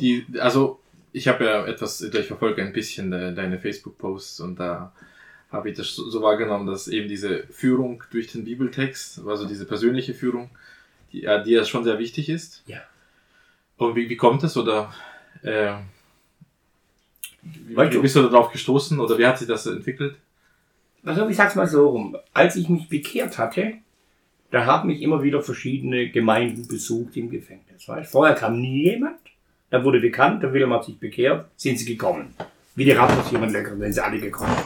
Die, also ich habe ja etwas, ich verfolge ein bisschen de, deine Facebook-Posts und da habe ich das so wahrgenommen, dass eben diese Führung durch den Bibeltext, also diese persönliche Führung, die, ja, die ja schon sehr wichtig ist. Ja. Und wie, wie kommt es oder äh, wie, Weißt wie du- bist du darauf gestoßen oder wie hat sich das entwickelt? Also ich sag's mal so rum. Als ich mich bekehrt hatte, da haben mich immer wieder verschiedene Gemeinden besucht im Gefängnis. Weißt? Vorher kam nie jemand. Da wurde bekannt, der Wilhelm hat sich bekehrt, sind sie gekommen. Wie die Rappers jemand lecker, sind sie alle gekommen.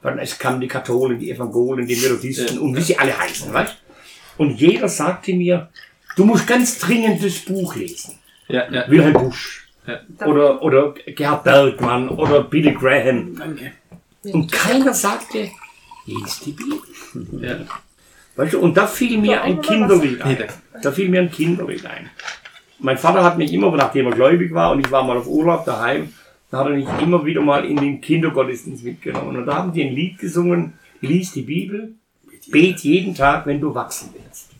Dann es kamen die Katholen, die Evangelien, die Methodisten Ja. und wie sie alle heißen, weißt? Und jeder sagte mir, du musst ganz dringend das Buch lesen. Ja, ja. Wilhelm Busch. Ja. Oder, oder Gerhard Bergmann oder Billy Graham. Danke. Und keiner sagte, lies die Bibel. ja. Weißt du, und da fiel mir ein Kinderlied ein. Da fiel mir ein Kinderlied ein. Mein Vater hat mich immer, nachdem er gläubig war und ich war mal auf Urlaub daheim, da hat er mich immer wieder mal in den Kindergottesdienst mitgenommen. Und da haben die ein Lied gesungen, lies die Bibel, bet jeden Tag, wenn du wachsen willst.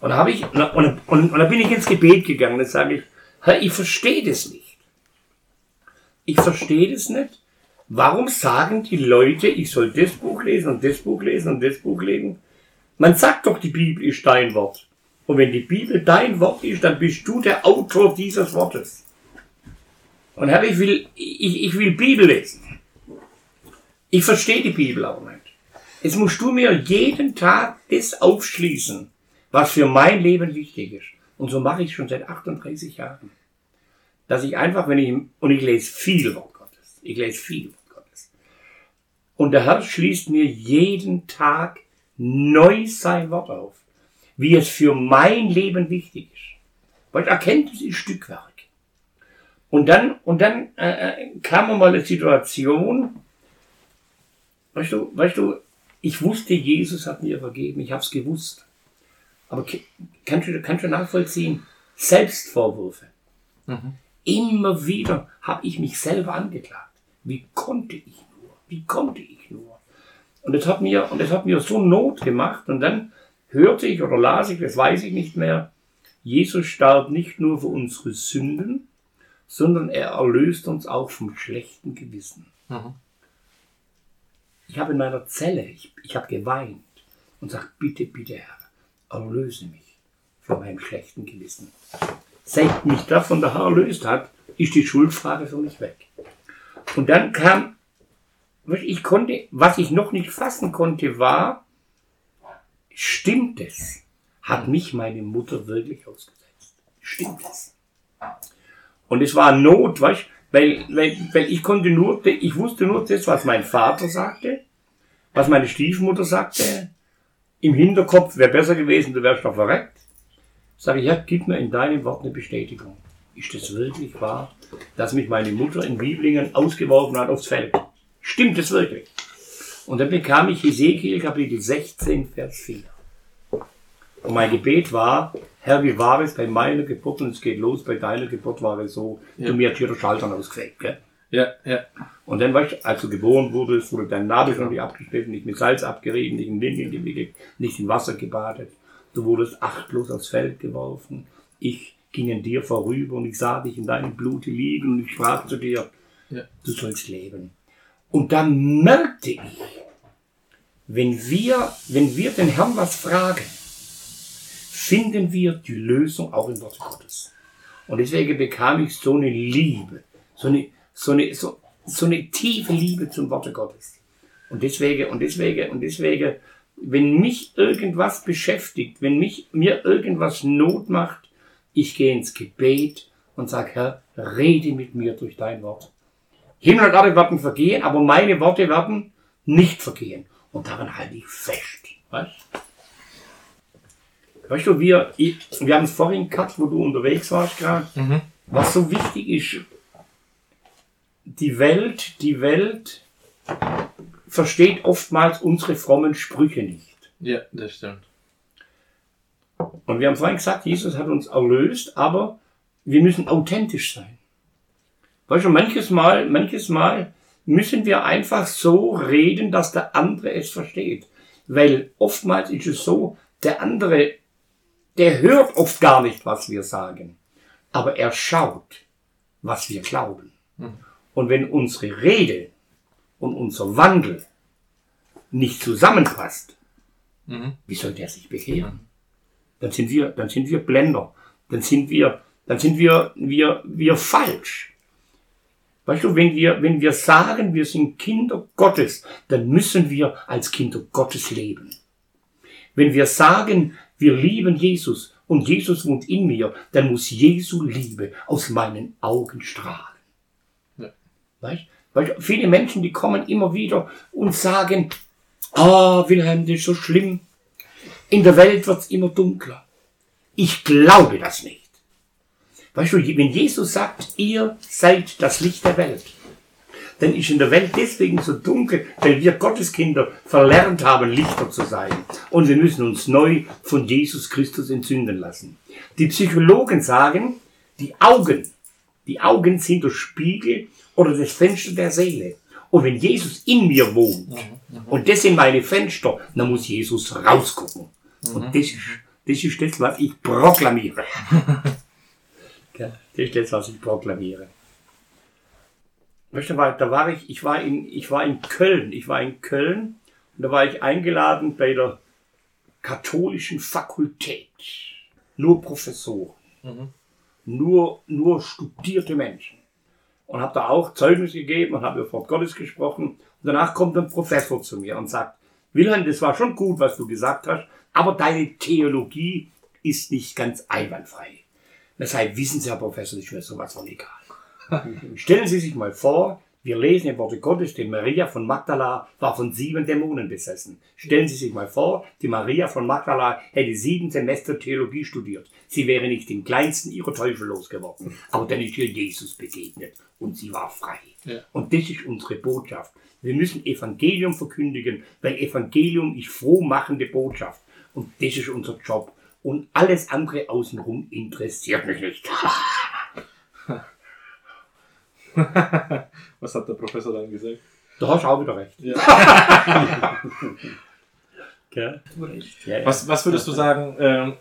Und da habe ich, und, und, und, und da bin ich ins Gebet gegangen, da sage ich, Herr, ich verstehe das nicht. Ich verstehe das nicht. Warum sagen die Leute, ich soll das Buch lesen und das Buch lesen und das Buch lesen? Man sagt doch, die Bibel ist dein Wort. Und wenn die Bibel dein Wort ist, dann bist du der Autor dieses Wortes. Und Herr, ich will, ich, ich will Bibel lesen. Ich verstehe die Bibel auch nicht. Jetzt musst du mir jeden Tag das aufschließen, was für mein Leben wichtig ist. Und so mache ich schon seit 38 Jahren. Dass ich einfach, wenn ich, und ich lese viel Wort Gottes. Ich lese viel Wort Gottes. Und der Herr schließt mir jeden Tag neu sein Wort auf, wie es für mein Leben wichtig ist. Weil Erkenntnis ist Stückwerk. Und dann, und dann äh, äh, kam mal eine Situation, weißt du, weißt du, ich wusste, Jesus hat mir vergeben, ich habe es gewusst. Aber kannst du, kannst du nachvollziehen? Selbstvorwürfe. Mhm. Immer wieder habe ich mich selber angeklagt. Wie konnte ich nur? Wie konnte ich nur? Und das hat mir, und das hat mir so Not gemacht. Und dann hörte ich oder las ich, das weiß ich nicht mehr, Jesus starb nicht nur für unsere Sünden, sondern er erlöst uns auch vom schlechten Gewissen. Mhm. Ich habe in meiner Zelle, ich, ich habe geweint und sagt, bitte, bitte Herr, erlöse mich von meinem schlechten Gewissen. Seit mich davon der Herr erlöst hat, ist die Schuldfrage für mich weg. Und dann kam, ich konnte, was ich noch nicht fassen konnte, war, stimmt es? Hat mich meine Mutter wirklich ausgesetzt? Stimmt es? Und es war Not, weißt, weil, weil, weil ich konnte nur, ich wusste nur das, was mein Vater sagte, was meine Stiefmutter sagte. Im Hinterkopf wäre besser gewesen, du wärst doch verreckt. Sag ich, ja, gib mir in deinem Wort eine Bestätigung. Ist das wirklich wahr, dass mich meine Mutter in Bieblingen ausgeworfen hat aufs Feld? Stimmt es wirklich? Und dann bekam ich Hesekiel Kapitel 16, Vers 4. Und mein Gebet war, Herr, wie war es bei meiner Geburt und es geht los, bei deiner Geburt war es so, Ja. du mir hast hier der Schaltern ausgefegt, gell? Ja, ja. Und dann, weißt du, als du geboren wurdest, wurde dein Nabel schon nicht abgeschnitten, nicht mit Salz abgerieben, nicht in Windeln gewickelt, nicht in Wasser gebadet. Du wurdest achtlos aufs Feld geworfen. Ich ging an dir vorüber und ich sah dich in deinem Blute liegen und ich sprach zu dir, Ja. du sollst leben. Und dann merkte ich, wenn wir, wenn wir den Herrn was fragen, finden wir die Lösung auch im Wort Gottes. Und deswegen bekam ich so eine Liebe, so eine, so eine, so, so eine tiefe Liebe zum Worte Gottes. Und deswegen, und deswegen, und deswegen, wenn mich irgendwas beschäftigt, wenn mich, mir irgendwas Not macht, ich gehe ins Gebet und sag, Herr, rede mit mir durch dein Wort. Himmel und Erde werden vergehen, aber meine Worte werden nicht vergehen. Und daran halte ich fest. Weißt? Weißt du, wir, ich, wir haben es vorhin gehabt, wo du unterwegs warst gerade. Mhm. Was so wichtig ist, die Welt, die Welt versteht oftmals unsere frommen Sprüche nicht. Ja, das stimmt. Und wir haben vorhin gesagt, Jesus hat uns erlöst, aber wir müssen authentisch sein. Weißt du, manches Mal, manches Mal müssen wir einfach so reden, dass der andere es versteht. Weil oftmals ist es so, der andere, der hört oft gar nicht, was wir sagen. aber er schaut, was wir glauben. Mhm. Und wenn unsere Rede und unser Wandel nicht zusammenpasst, Mhm. wie soll der sich bekehren? Dann sind wir, dann sind wir Blender. Dann sind wir, dann sind wir, wir, wir falsch. Weißt du, wenn wir, wenn wir sagen, wir sind Kinder Gottes, dann müssen wir als Kinder Gottes leben. Wenn wir sagen, wir lieben Jesus und Jesus wohnt in mir, dann muss Jesu Liebe aus meinen Augen strahlen. Ja. Weißt? Du, viele Menschen, die kommen immer wieder und sagen, ah, Wilhelm, das ist so schlimm. In der Welt wird's immer dunkler. Ich glaube das nicht. Weißt du, wenn Jesus sagt, ihr seid das Licht der Welt, dann ist in der Welt deswegen so dunkel, weil wir Gotteskinder verlernt haben, Lichter zu sein. Und wir müssen uns neu von Jesus Christus entzünden lassen. Die Psychologen sagen, die Augen, die Augen sind der Spiegel oder das Fenster der Seele. Und wenn Jesus in mir wohnt und das sind meine Fenster, dann muss Jesus rausgucken. Und das ist, das ist das, was ich proklamiere. Gell? Das ist das, was ich proklamiere. Weißt du, da war ich, ich war in, ich war in Köln, ich war in Köln und da war ich eingeladen bei der katholischen Fakultät. Nur Professoren. Nur, nur studierte Menschen. Und habe da auch Zeugnis gegeben und habe über Wort Gottes gesprochen. Und danach kommt ein Professor zu mir und sagt, Wilhelm, das war schon gut, was du gesagt hast, aber deine Theologie ist nicht ganz einwandfrei. Deshalb wissen Sie, Herr Professor, das ist mir sowas von egal. Stellen Sie sich mal vor, wir lesen im Worte Gottes, die Maria von Magdala war von sieben Dämonen besessen. Stellen Sie sich mal vor, die Maria von Magdala hätte sieben Semester Theologie studiert. Sie wäre nicht den kleinsten ihrer Teufel losgeworden. Aber dann ist ihr Jesus begegnet und sie war frei. Ja. Und das ist unsere Botschaft. Wir müssen Evangelium verkündigen, weil Evangelium ist frohmachende Botschaft. Und das ist unser Job. Und alles andere außenrum interessiert mich nicht. Was hat der Professor dann gesagt? Da hast du auch wieder recht. Ja. Ja, ja. Was, was würdest du sagen, ähm,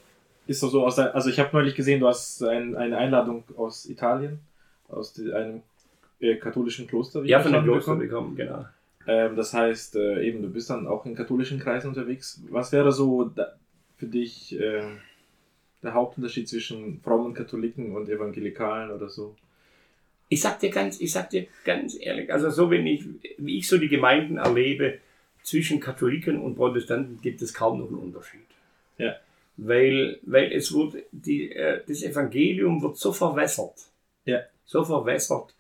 ist so, so aus der, also ich habe neulich gesehen, du hast ein, eine Einladung aus Italien, aus die, einem äh, katholischen Kloster. wie Ja, von verstanden Kloster bekommen. bekommen, genau. Ähm, das heißt, äh, eben, du bist dann auch in katholischen Kreisen unterwegs. Was wäre so für dich äh, der Hauptunterschied zwischen frommen Katholiken und Evangelikalen oder so? Ich sag dir ganz, ich sag dir ganz ehrlich, also so wenn ich, wie ich so die Gemeinden erlebe, zwischen Katholiken und Protestanten gibt es kaum noch einen Unterschied. Ja. Weil, weil es wird, die, äh, das Evangelium wird so verwässert. Ja. So verwässert,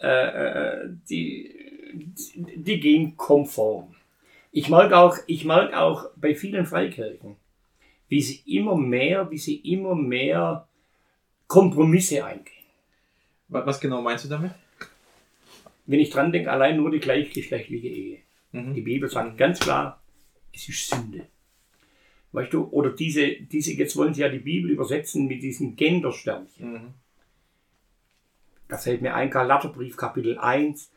äh, äh, die, die, die gehen konform. Ich mag auch, ich mag auch bei vielen Freikirchen, wie sie immer mehr, wie sie immer mehr Kompromisse eingehen. Wa- Was genau meinst du damit? wenn ich dran denke, allein nur die gleichgeschlechtliche Ehe. Mhm. Die Bibel sagt ganz klar, es ist Sünde. Weißt du, oder diese, diese, jetzt wollen sie ja die Bibel übersetzen mit diesen Gendersternchen. Mhm. Da fällt mir ein, Galaterbrief, Kapitel 1,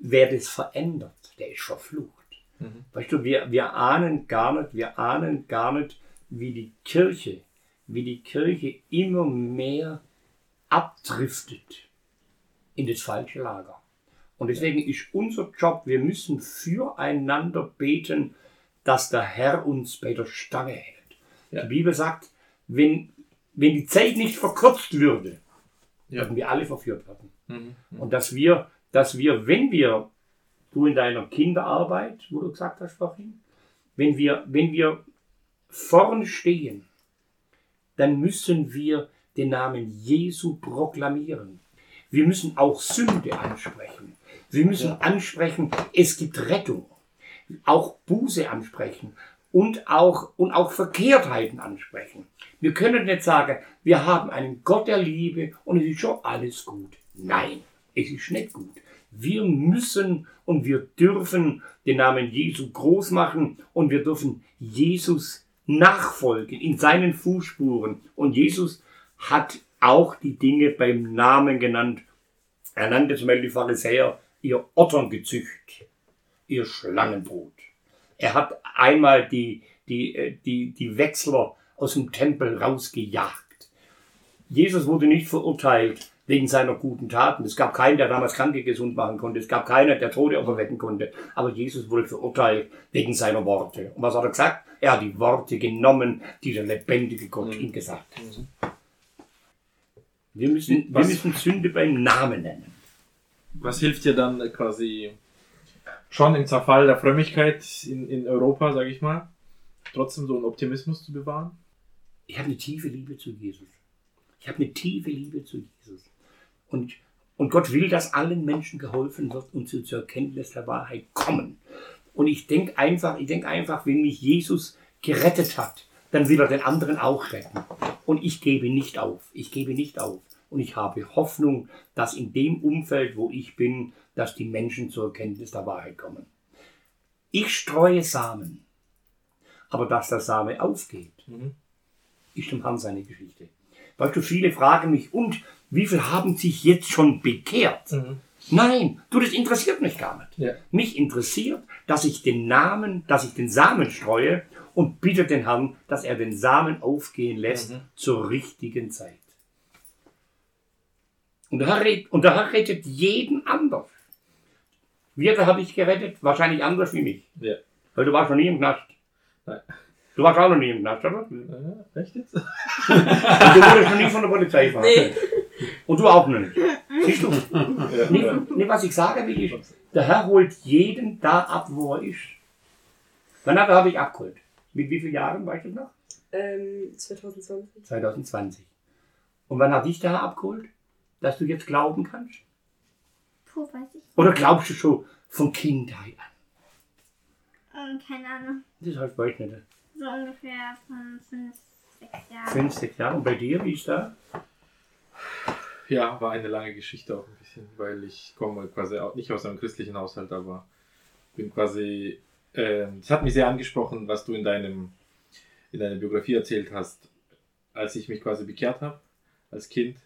wer das verändert, der ist verflucht. Mhm. Weißt du, wir, wir ahnen gar nicht, wir ahnen gar nicht, wie die Kirche, wie die Kirche immer mehr abdriftet in das falsche Lager. Und deswegen ist unser Job, wir müssen füreinander beten, dass der Herr uns bei der Stange hält. Ja. Die Bibel sagt, wenn, wenn die Zeit nicht verkürzt würde, Ja. würden wir alle verführt werden. Mhm. Und dass wir, dass wir, wenn wir, du in deiner Kinderarbeit, wo du gesagt hast vorhin, wenn wir, wenn wir vorn stehen, dann müssen wir den Namen Jesu proklamieren. Wir müssen auch Sünde ansprechen. Wir müssen Ja. ansprechen, es gibt Rettung. Auch Buße ansprechen und auch, und auch Verkehrtheiten ansprechen. Wir können nicht sagen, wir haben einen Gott der Liebe und es ist schon alles gut. Nein, es ist nicht gut. Wir müssen und wir dürfen den Namen Jesu groß machen und wir dürfen Jesus nachfolgen in seinen Fußspuren. Und Jesus hat auch die Dinge beim Namen genannt. Er nannte zum Beispiel die Pharisäer ihr Otterngezücht, ihr Schlangenbrot. Er hat einmal die, die, äh, die, die Wechsler aus dem Tempel rausgejagt. Jesus wurde nicht verurteilt wegen seiner guten Taten. Es gab keinen, der damals Kranke gesund machen konnte. Es gab keinen, der Tote auferwecken konnte. Aber Jesus wurde verurteilt wegen seiner Worte. Und was hat er gesagt? Er hat die Worte genommen, die der lebendige Gott Mhm. ihm gesagt hat. Wir müssen, wir Was- müssen Sünde beim Namen nennen. Was hilft dir dann quasi schon im Zerfall der Frömmigkeit in, in Europa, sage ich mal, trotzdem so einen Optimismus zu bewahren? Ich habe eine tiefe Liebe zu Jesus. Ich habe eine tiefe Liebe zu Jesus. Und, und Gott will, dass allen Menschen geholfen wird und sie zur Erkenntnis der Wahrheit kommen. Und ich denke einfach, ich denke einfach, wenn mich Jesus gerettet hat, dann will er den anderen auch retten. Und ich gebe nicht auf. Ich gebe nicht auf. Und ich habe Hoffnung, dass in dem Umfeld, wo ich bin, dass die Menschen zur Erkenntnis der Wahrheit kommen. Ich streue Samen. Aber dass der Same aufgeht, Mhm. ist dem Herrn seine Geschichte. Weißt du, viele fragen mich, und wie viele haben sich jetzt schon bekehrt? Mhm. Nein, du, das interessiert mich gar nicht. Ja. Mich interessiert, dass ich den Namen, dass ich den Samen streue und bitte den Herrn, dass er den Samen aufgehen lässt Mhm. zur richtigen Zeit. Und der, Herr und der Herr rettet jeden anders. Wie hat er dich gerettet? Wahrscheinlich anders wie mich. Ja. Weil du warst noch nie im Knast. Nein. Du warst auch noch nie im Knast, oder? Äh, echt jetzt? Und du wurdest noch nie von der Polizei verhaftet. Und du auch noch nicht. Siehst du? Ja, Nicht, nicht was ich sage, will ist, der Herr holt jeden da ab, wo er ist. Wann hat er dich abgeholt? Mit wie vielen Jahren, weißt du noch? Ähm, 2020. 2020. Und wann hat dich der Herr abgeholt? Dass du jetzt glauben kannst? Puh, weiß ich. Oder glaubst du schon von Kindheit an? Ähm, keine Ahnung. Das heißt, weiß ich nicht. So ungefähr von fünf, sechs Jahren. Fünf, sechs Jahre. Und bei dir, wie ist da? Ja, war eine lange Geschichte auch ein bisschen, weil ich komme quasi auch nicht aus einem christlichen Haushalt, aber bin quasi, ähm, es hat mich sehr angesprochen, was du in deinem, in deiner Biografie erzählt hast, als ich mich quasi bekehrt habe als Kind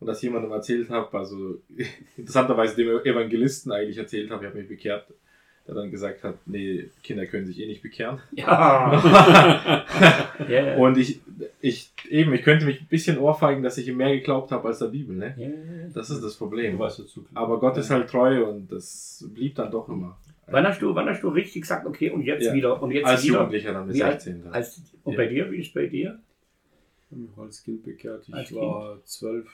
und das jemandem erzählt habe, also interessanterweise dem Evangelisten eigentlich erzählt habe, ich habe mich bekehrt, der dann gesagt hat, nee, Kinder können sich eh nicht bekehren. Ja. ja. Und ich, ich, eben, ich könnte mich ein bisschen ohrfeigen, dass ich ihm mehr geglaubt habe als der Bibel, ne? ja, ja. Das ist das Du Problem. weißt dazu. Aber Gott ist halt treu und das blieb dann doch immer. Wann hast du, wann hast du richtig gesagt, okay, und jetzt Ja. wieder, und jetzt Als wieder? Jugendlicher dann mit Wie alt? 16. Dann. Als, und Ja. bei dir, wie ist es bei dir? Ich habe mich als Kind bekehrt. Ich Als war zwölf.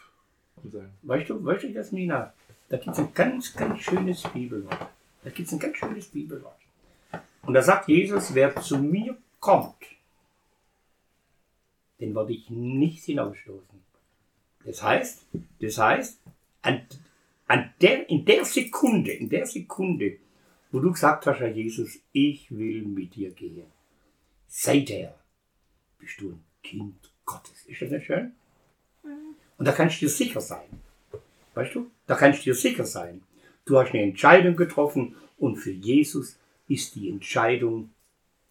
Und sagen, Weißt du, weißt du, Jasmina, da gibt es ein ganz, ganz schönes Bibelwort. Da gibt es ein ganz schönes Bibelwort. Und da sagt Jesus, wer zu mir kommt, den werde ich nicht hinausstoßen. Das heißt, das heißt, an, an der, in der Sekunde, in der Sekunde, wo du gesagt hast, Herr Jesus, ich will mit dir gehen, seither bist du ein Kind Gottes. Ist das nicht schön? Und da kannst du dir sicher sein. Weißt du? Da kannst du dir sicher sein. Du hast eine Entscheidung getroffen und für Jesus ist die Entscheidung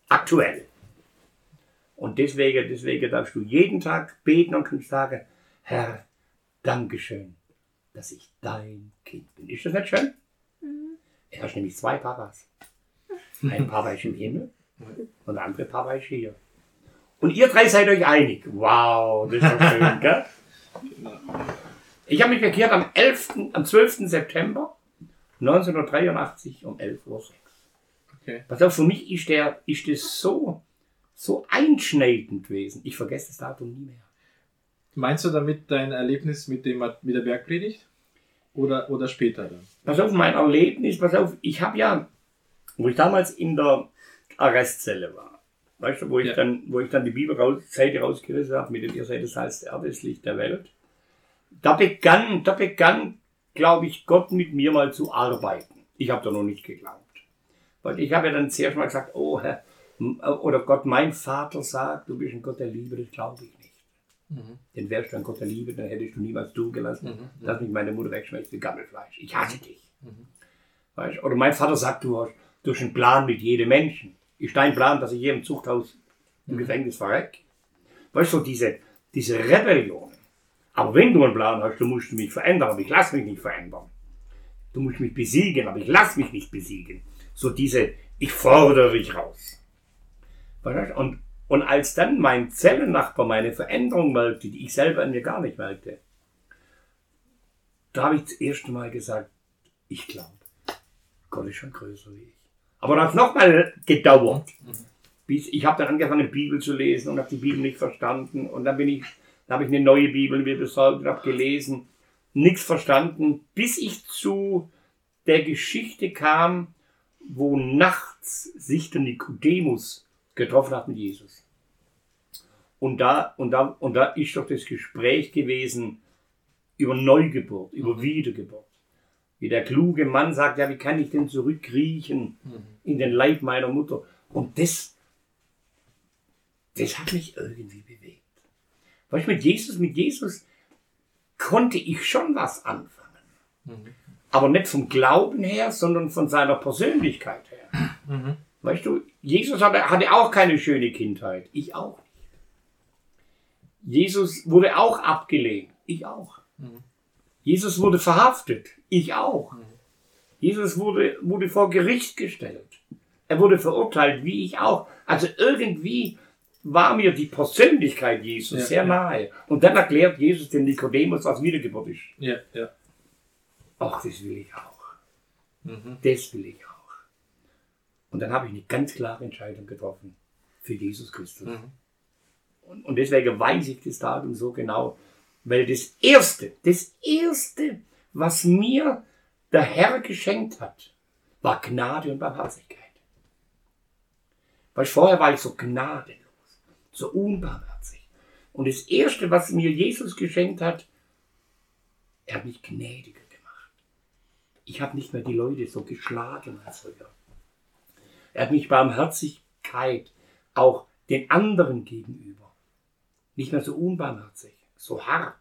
aktuell. Und deswegen, deswegen darfst du jeden Tag beten und kannst sagen, Herr, Dankeschön, dass ich dein Kind bin. Ist das nicht schön? Er hat nämlich zwei Papas. Ein Papa ist im Himmel und der andere Papa ist hier. Und ihr drei seid euch einig. Wow, das ist doch schön, gell? Ich habe mich bekehrt am 11., am 12. September 1983 um 11.06 Uhr. okay. Pass auf, für mich ist, der, ist das so, so einschneidend gewesen. Ich vergesse das Datum nie mehr. Meinst du damit dein Erlebnis mit, dem, mit der Bergpredigt? Oder, oder später dann? Pass auf, mein Erlebnis, pass auf, ich habe ja, wo ich damals in der Arrestzelle war, weißt du, wo ich, Ja. dann, wo ich dann die Bibelseite rausgerissen habe mit dem Ihr seid das Salz der Erde, das Licht der Welt, da begann, da begann, glaube ich, Gott mit mir mal zu arbeiten. Ich habe da noch nicht geglaubt. Weil ich habe ja dann zuerst mal gesagt, oh Herr, oder Gott, mein Vater sagt, du bist ein Gott der Liebe, das glaube ich nicht. Mhm. Denn wärst du ein Gott der Liebe, dann hättest du niemals zugelassen, Mhm. dass mich meine Mutter wegschmeckt wie Gammelfleisch. Ich hasse dich. Mhm. Weißt? Oder mein Vater sagt, du hast, du hast einen Plan mit jedem Menschen. Ist dein Plan, dass ich im Zuchthaus im Gefängnis verreck? Weißt du, diese, diese Rebellion. Aber wenn du einen Plan hast, du musst mich verändern, aber ich lass mich nicht verändern. Du musst mich besiegen, aber ich lass mich nicht besiegen. So diese, ich fordere dich raus. Und, Und als dann mein Zellennachbar meine Veränderung merkte, die ich selber an mir gar nicht merkte, da habe ich das erste Mal gesagt, ich glaube, Gott ist schon größer wie ich. Aber das hat nochmal gedauert. Bis, ich habe dann angefangen, Bibel zu lesen und habe die Bibel nicht verstanden. Und dann bin ich, dann habe ich eine neue Bibel mir besorgt und habe gelesen, nichts verstanden, bis ich zu der Geschichte kam, wo nachts sich der Nikodemus getroffen hat mit Jesus. Und da, und da, und da ist doch das Gespräch gewesen über Neugeburt, über Wiedergeburt. Wie der kluge Mann sagt, ja, wie kann ich denn zurückkriechen in den Leib meiner Mutter? Und das, das hat mich irgendwie bewegt. Weißt du, mit Jesus, mit Jesus konnte ich schon was anfangen. Aber nicht vom Glauben her, sondern von seiner Persönlichkeit her. Weißt du, Jesus hatte, hatte auch keine schöne Kindheit. Ich auch nicht. Jesus wurde auch abgelehnt. Ich auch. Jesus wurde verhaftet. Ich auch. Jesus wurde, wurde vor Gericht gestellt. Er wurde verurteilt, wie ich auch. Also irgendwie war mir die Persönlichkeit Jesus Ja, sehr ja. nahe. Und dann erklärt Jesus dem Nikodemus, was Wiedergeburt ist. Ja, ja. Ach, das will ich auch. Mhm. Das will ich auch. Und dann habe ich eine ganz klare Entscheidung getroffen für Jesus Christus. Mhm. Und, und deswegen weiß ich das Datum so genau, weil das Erste, das Erste, was mir der Herr geschenkt hat, war Gnade und Barmherzigkeit. Weil vorher war ich so gnadenlos, so unbarmherzig. Und das Erste, was mir Jesus geschenkt hat, er hat mich gnädiger gemacht. Ich habe nicht mehr die Leute so geschlagen als früher. Er hat mich Barmherzigkeit auch den anderen gegenüber. Nicht mehr so unbarmherzig, so hart.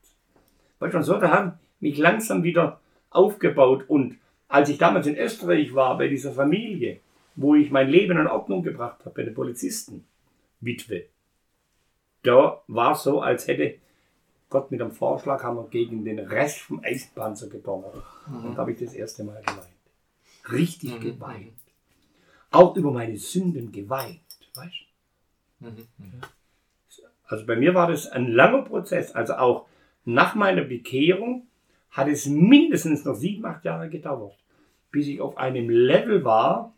Weißt du, und so, da haben mich langsam wieder aufgebaut. Und als ich damals in Österreich war, bei dieser Familie, wo ich mein Leben in Ordnung gebracht habe, bei den Polizisten, Witwe, da war es so, als hätte Gott mit einem Vorschlaghammer gegen den Rest vom Eisenpanzer gedonnert. Und da habe ich das erste Mal geweint. Richtig geweint. Auch über meine Sünden geweint. Weißt du? Also bei mir war das ein langer Prozess. Also auch nach meiner Bekehrung hat es mindestens noch sieben, acht Jahre gedauert, bis ich auf einem Level war,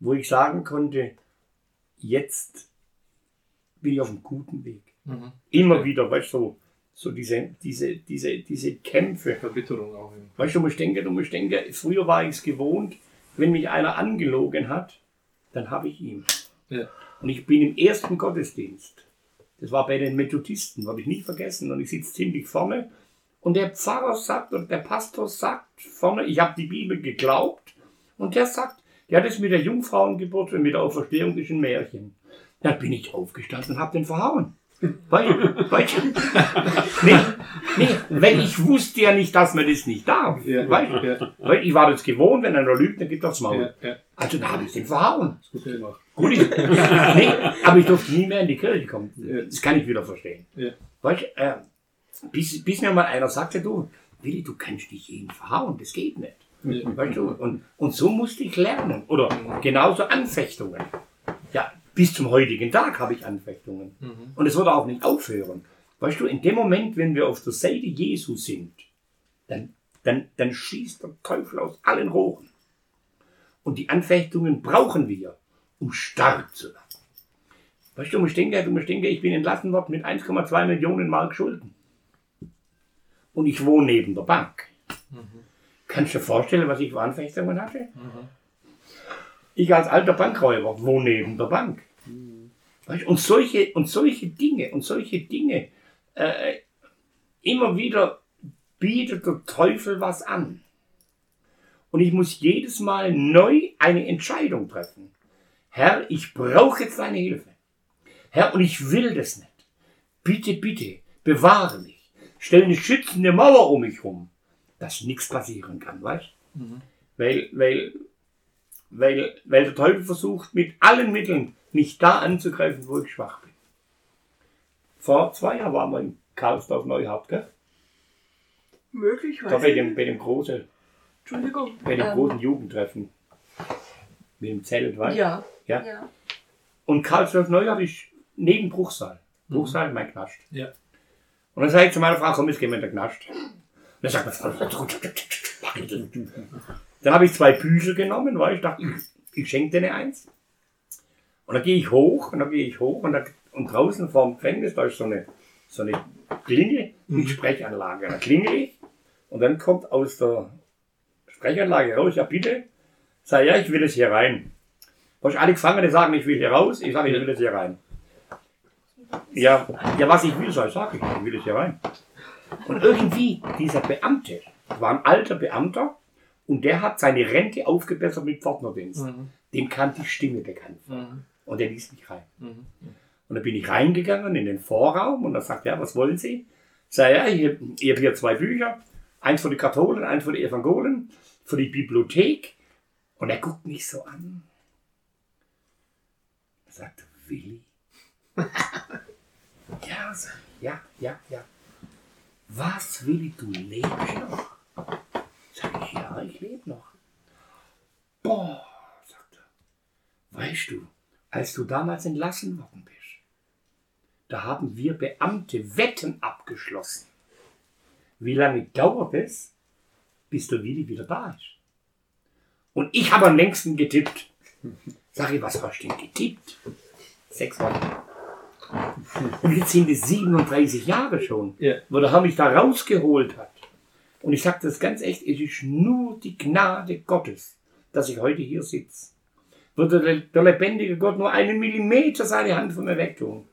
wo ich sagen konnte, jetzt bin ich auf einem guten Weg. Mhm. Immer wieder, weißt du, so, so diese, diese, diese, diese Kämpfe. Verbitterung auch. Weißt du, du musst denken, du musst denken, früher war ich es gewohnt, wenn mich einer angelogen hat, dann habe ich ihn. Ja. Und ich bin im ersten Gottesdienst. Das war bei den Methodisten, werde ich nie vergessen. Und ich sitze ziemlich vorne. Und der Pfarrer sagt, oder der Pastor sagt vorne, ich habe die Bibel geglaubt. Und der sagt, ja, das mit der Jungfrauengeburt und mit der Auferstehung ist ein Märchen. Dann bin ich aufgestanden und habe den verhauen. Weil, weil, nee, nee, weil ich wusste ja nicht, dass man das nicht darf. Ja, weißt du? ja, Weil ich war das gewohnt, wenn einer lügt, dann gibt er aufs Maul. ja. Also da habe ich den verhauen. Gut gemacht. Gut, ich, nee, aber ich durfte nie mehr in die Kirche kommen. Das kann ich wieder verstehen. Weißt, du, äh, bis, bis mir mal einer sagte, du, Willi, du kannst nicht jeden verhauen, das geht nicht. Weißt du, und, und so musste ich lernen. Oder genauso Anfechtungen. Ja, bis zum heutigen Tag habe ich Anfechtungen. Mhm. Und es wird auch nicht aufhören. Weißt du, in dem Moment, wenn wir auf der Seite Jesu sind, dann, dann, dann schießt der Teufel aus allen Rohren. Und die Anfechtungen brauchen wir, um stark zu werden. Weißt du, denken, du musst denken, ich bin entlassen worden mit 1,2 Millionen Mark Schulden. Und ich wohne neben der Bank. Kannst du dir vorstellen, was ich für Anfechtungen hatte? Ich als alter Bankräuber wohne neben der Bank. Und solche, und solche Dinge, und solche Dinge, äh, immer wieder bietet der Teufel was an. Und ich muss jedes Mal neu eine Entscheidung treffen. Herr, ich brauche jetzt deine Hilfe. Herr, und ich will das nicht. Bitte, bitte, bewahre mich. Stell eine schützende Mauer um mich rum, dass nichts passieren kann, weißt Mhm. weil, weil, weil, weil der Teufel versucht, mit allen Mitteln mich da anzugreifen, wo ich schwach bin. Vor zwei Jahren waren wir in Karlsdorf Neuhardt, gell? Möglich, Da bei dem, bei dem großen, Entschuldigung. bei dem Ähm, großen Jugendtreffen. Mit dem Zelt, weißt du? Ja. Ja. ja. Und Karlsdorf Neustadt ist neben Bruchsal. Bruchsal, mein Knast. Ja. Und dann sage ich zu meiner Frau, komm, jetzt gehen wir in den Knast. Und dann sagt meine Frau, dann habe ich zwei Bücher genommen, weil ich dachte, ich, ich schenke denen eins. Und dann gehe ich hoch, und dann gehe ich hoch, und, da, und draußen vorm Gefängnis, da ist so eine, so eine Klingel mit Sprechanlage. Da klingel ich, und dann kommt aus der Sprechanlage raus, ja bitte, sag ja, ich will jetzt hier rein. Was alle Gefangene sagen, ich will hier raus, ich sage, ich will jetzt hier rein. Ja, ja, was ich will, sag ich, ich, will jetzt hier rein. Und irgendwie, dieser Beamte, war ein alter Beamter, und der hat seine Rente aufgebessert mit Pförtnerdienst. Mhm. Dem kam die Stimme bekannt. Mhm. Und der ließ mich rein. Mhm. Und dann bin ich reingegangen in den Vorraum und dann sagt er, was wollen Sie? Sag ja, ich, ich habe hier zwei Bücher, eins für die Katholen, eins für die Evangolen, für die Bibliothek. Und er guckt mich so an. Er sagt, Willi? ja, sag ich, ja, ja, ja. Was, Willi, du lebst noch? Sag ich, ja, ich lebe noch. Boah, sagt er. Weißt du, als du damals entlassen worden bist, da haben wir Beamte Wetten abgeschlossen. Wie lange dauert es, bis der Willi wieder da ist? Und ich habe am längsten getippt. Sag ich, was hast du denn getippt? Sechs Wochen. Und jetzt sind es 37 Jahre schon, Ja. wo der Herr mich da rausgeholt hat. Und ich sage das ganz echt, es ist nur die Gnade Gottes, dass ich heute hier sitze. Würde der, lebendige Gott nur einen Millimeter seine Hand von mir wegtun.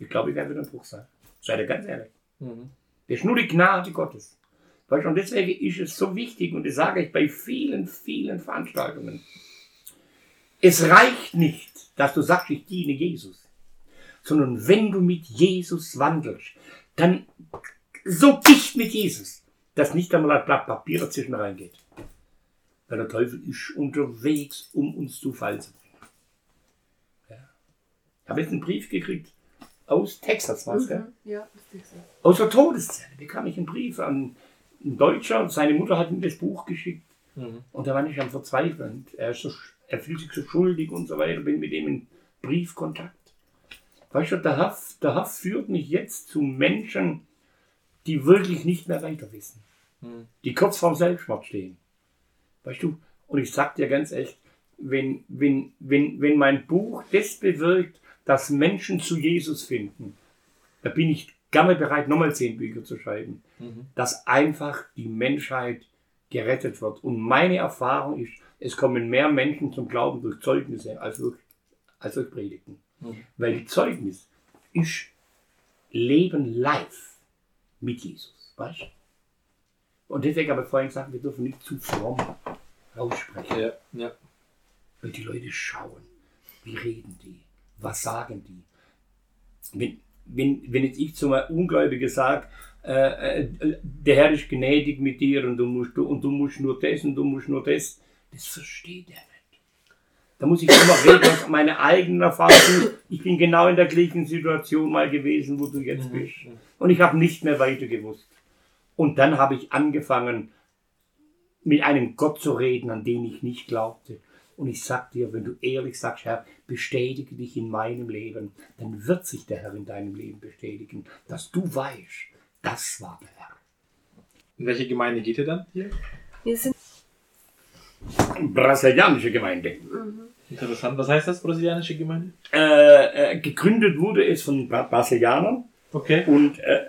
Ich glaube, ich wäre wieder ein Bruch sein. Seid ihr ganz ehrlich. Mhm. Das ist nur die Gnade Gottes. Weißt du, Und deswegen ist es so wichtig, und das sage ich bei vielen, vielen Veranstaltungen. Es reicht nicht, dass du sagst, ich diene Jesus, sondern wenn du mit Jesus wandelst, dann so dicht mit Jesus, dass nicht einmal ein Blatt Papier dazwischen reingeht. Weil der Teufel ist unterwegs, um uns zu Fall zu bringen. Ja. Ich habe jetzt einen Brief gekriegt aus Texas, was, gell? Ja, ist so. Aus der Todeszelle bekam ich einen Brief an ein Deutscher und seine Mutter hat ihm das Buch geschickt. Mhm. Und da war ich am Verzweifeln. Er, so, er fühlt sich so schuldig und so weiter. Bin mit ihm in Briefkontakt. Weißt du, der Herr, der Herr führt mich jetzt zu Menschen, die wirklich nicht mehr weiter wissen. Mhm. Die kurz vorm Selbstmord stehen. Weißt du, und ich sag dir ganz echt, wenn, wenn, wenn, wenn mein Buch das bewirkt, dass Menschen zu Jesus finden, da bin ich gerne bereit, nochmal zehn Bücher zu schreiben, Mhm. dass einfach die Menschheit gerettet wird. Und meine Erfahrung ist, es kommen mehr Menschen zum Glauben durch Zeugnisse als durch, als durch Predigten. Mhm. Weil Zeugnis ist Leben live mit Jesus. Weißt? Und deswegen habe ich vorhin gesagt, wir dürfen nicht zu fromm aussprechen. Ja. Ja. Weil die Leute schauen, wie reden die, was sagen die. Wenn, wenn, wenn jetzt ich zu einem Ungläubigen sage, äh, äh, der Herr ist gnädig mit dir und du, musst, du, und du musst nur das und du musst nur das, das versteht er nicht. Da muss ich immer reden aus meiner eigenen Erfahrung. Ich bin genau in der gleichen Situation mal gewesen, wo du jetzt bist. Und ich habe nicht mehr weiter gewusst. Und dann habe ich angefangen, mit einem Gott zu reden, an den ich nicht glaubte. Und ich sag dir, wenn du ehrlich sagst, Herr, bestätige dich in meinem Leben, dann wird sich der Herr in deinem Leben bestätigen, dass du weißt, das war der Herr. In welche Gemeinde geht ihr dann hier? Wir sind Brasilianische Gemeinde. Interessant. Was heißt das, brasilianische Gemeinde? Äh, äh, gegründet wurde es von Bra Brasilianern. Okay. Und äh,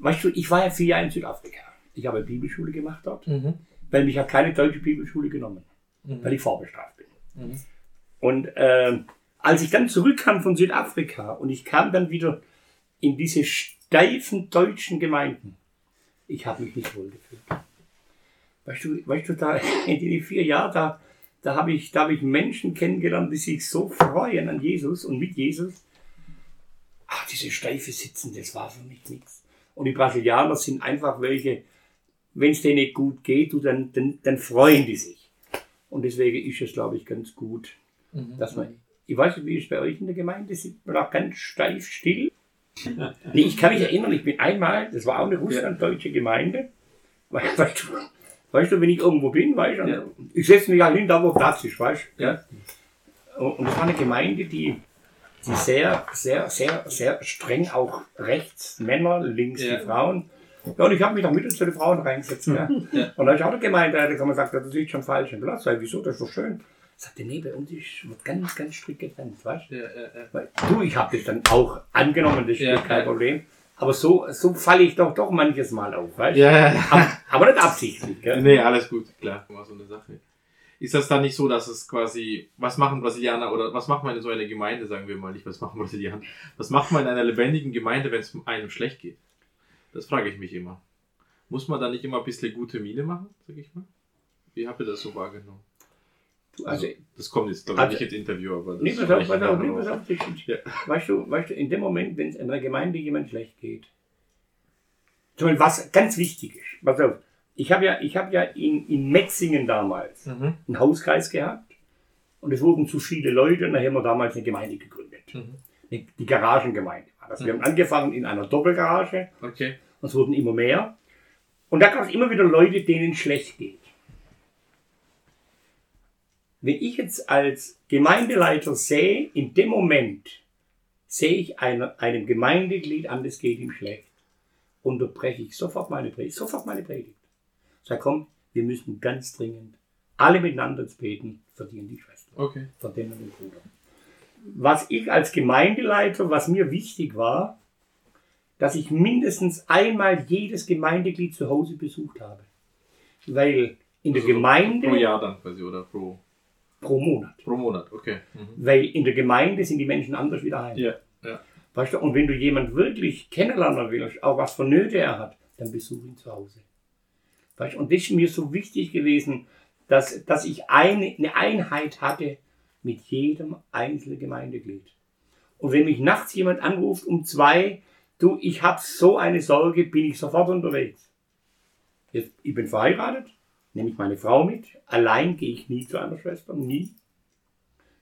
weißt du, ich war ja vier Jahre in Südafrika. Ich habe Bibelschule gemacht dort, Mhm. weil mich hat keine deutsche Bibelschule genommen, weil ich vorbestraft bin. Mhm. Und ähm, als ich dann zurückkam von Südafrika und ich kam dann wieder in diese steifen deutschen Gemeinden, ich habe mich nicht wohl gefühlt. Weißt du, weißt du, da in die vier Jahre, da, da habe ich, da habe ich Menschen kennengelernt, die sich so freuen an Jesus und mit Jesus. Ach, diese steife Sitzen, das war für mich nichts. Und die Brasilianer sind einfach welche, wenn es denen gut geht, du, dann, dann, dann freuen die sich. Und deswegen ist es, glaube ich, ganz gut, Mhm. dass man, ich weiß nicht, wie ist es bei euch in der Gemeinde, sitzt man da ganz steif still? Nee, ich kann mich erinnern, ich bin einmal, das war auch eine russlanddeutsche Gemeinde, We- weißt du, weißt du, wenn ich irgendwo bin, weißt du, Ja. ich setze mich halt hin, da wo Platz ist, weißt du, Ja. und und das war eine Gemeinde, die die sehr, sehr, sehr, sehr streng auch rechts Männer, links Ja. die Frauen. Ja, und ich habe mich noch mit zu den Frauen reingesetzt. Ja. Und da habe ich auch gemeint, da hat man gesagt, das ist schon falsch im Platz. Sag Wieso, das ist doch schön. Sagte, nee, bei uns wird ganz, ganz strikt getrennt, weißt du? Ja, ja, ja. Weil Du, ich habe das dann auch angenommen, das ist Ja, kein ja. Problem. Aber so, so falle ich doch doch manches Mal auf, weißt du? Ja. Aber, aber nicht absichtlich, gell? Nee, alles gut, klar. War so eine Sache. Ist das dann nicht so, dass es quasi, was machen Brasilianer oder was macht man in so einer Gemeinde, sagen wir mal nicht, was machen Brasilianer, was macht man in einer lebendigen Gemeinde, wenn es einem schlecht geht? Das frage ich mich immer. Muss man da nicht immer ein bisschen gute Miene machen, sag ich mal? Wie habt ihr das so wahrgenommen? Du, Also, das kommt jetzt, ich, Also- nicht ins Interview, aber das Nee, pass auf, pass auf, nee, pass auf. Ja. weißt, du, weißt du, in dem Moment, wenn es in einer Gemeinde jemand schlecht geht, zum Beispiel was ganz wichtig ist, pass auf, ich habe ja, ich hab ja in, in Metzingen damals Mhm. einen Hauskreis gehabt und es wurden zu viele Leute und da haben wir damals eine Gemeinde gegründet. Mhm. Die, die Garagengemeinde das. Wir haben angefangen in einer Doppelgarage Okay. und es wurden immer mehr. Und da gab es immer wieder Leute, denen schlecht geht. Wenn ich jetzt als Gemeindeleiter sehe, in dem Moment sehe ich einer, einem Gemeindeglied an, das geht ihm schlecht, unterbreche ich sofort meine Predigt, sofort meine Predigt. Sag, komm, wir müssen ganz dringend alle miteinander beten für die und die Schwester, Okay. für den und den Bruder. Was ich als Gemeindeleiter, was mir wichtig war, dass ich mindestens einmal jedes Gemeindeglied zu Hause besucht habe. Weil in der Also Gemeinde Pro Jahr dann quasi oder pro, pro Monat. pro Monat, okay. Mhm. Weil in der Gemeinde sind die Menschen anders wieder heim. Ja, ja. Weißt du, und wenn du jemand wirklich kennenlernen willst, auch was für Nöte er hat, dann besuch ihn zu Hause. Weißt du, und das ist mir so wichtig gewesen, dass, dass ich eine, eine Einheit hatte mit jedem einzelnen Gemeindeglied. Und wenn mich nachts jemand anruft um zwei, du, ich habe so eine Sorge, bin ich sofort unterwegs. Jetzt, ich bin verheiratet, nehme ich meine Frau mit, allein gehe ich nie zu einer Schwester, nie.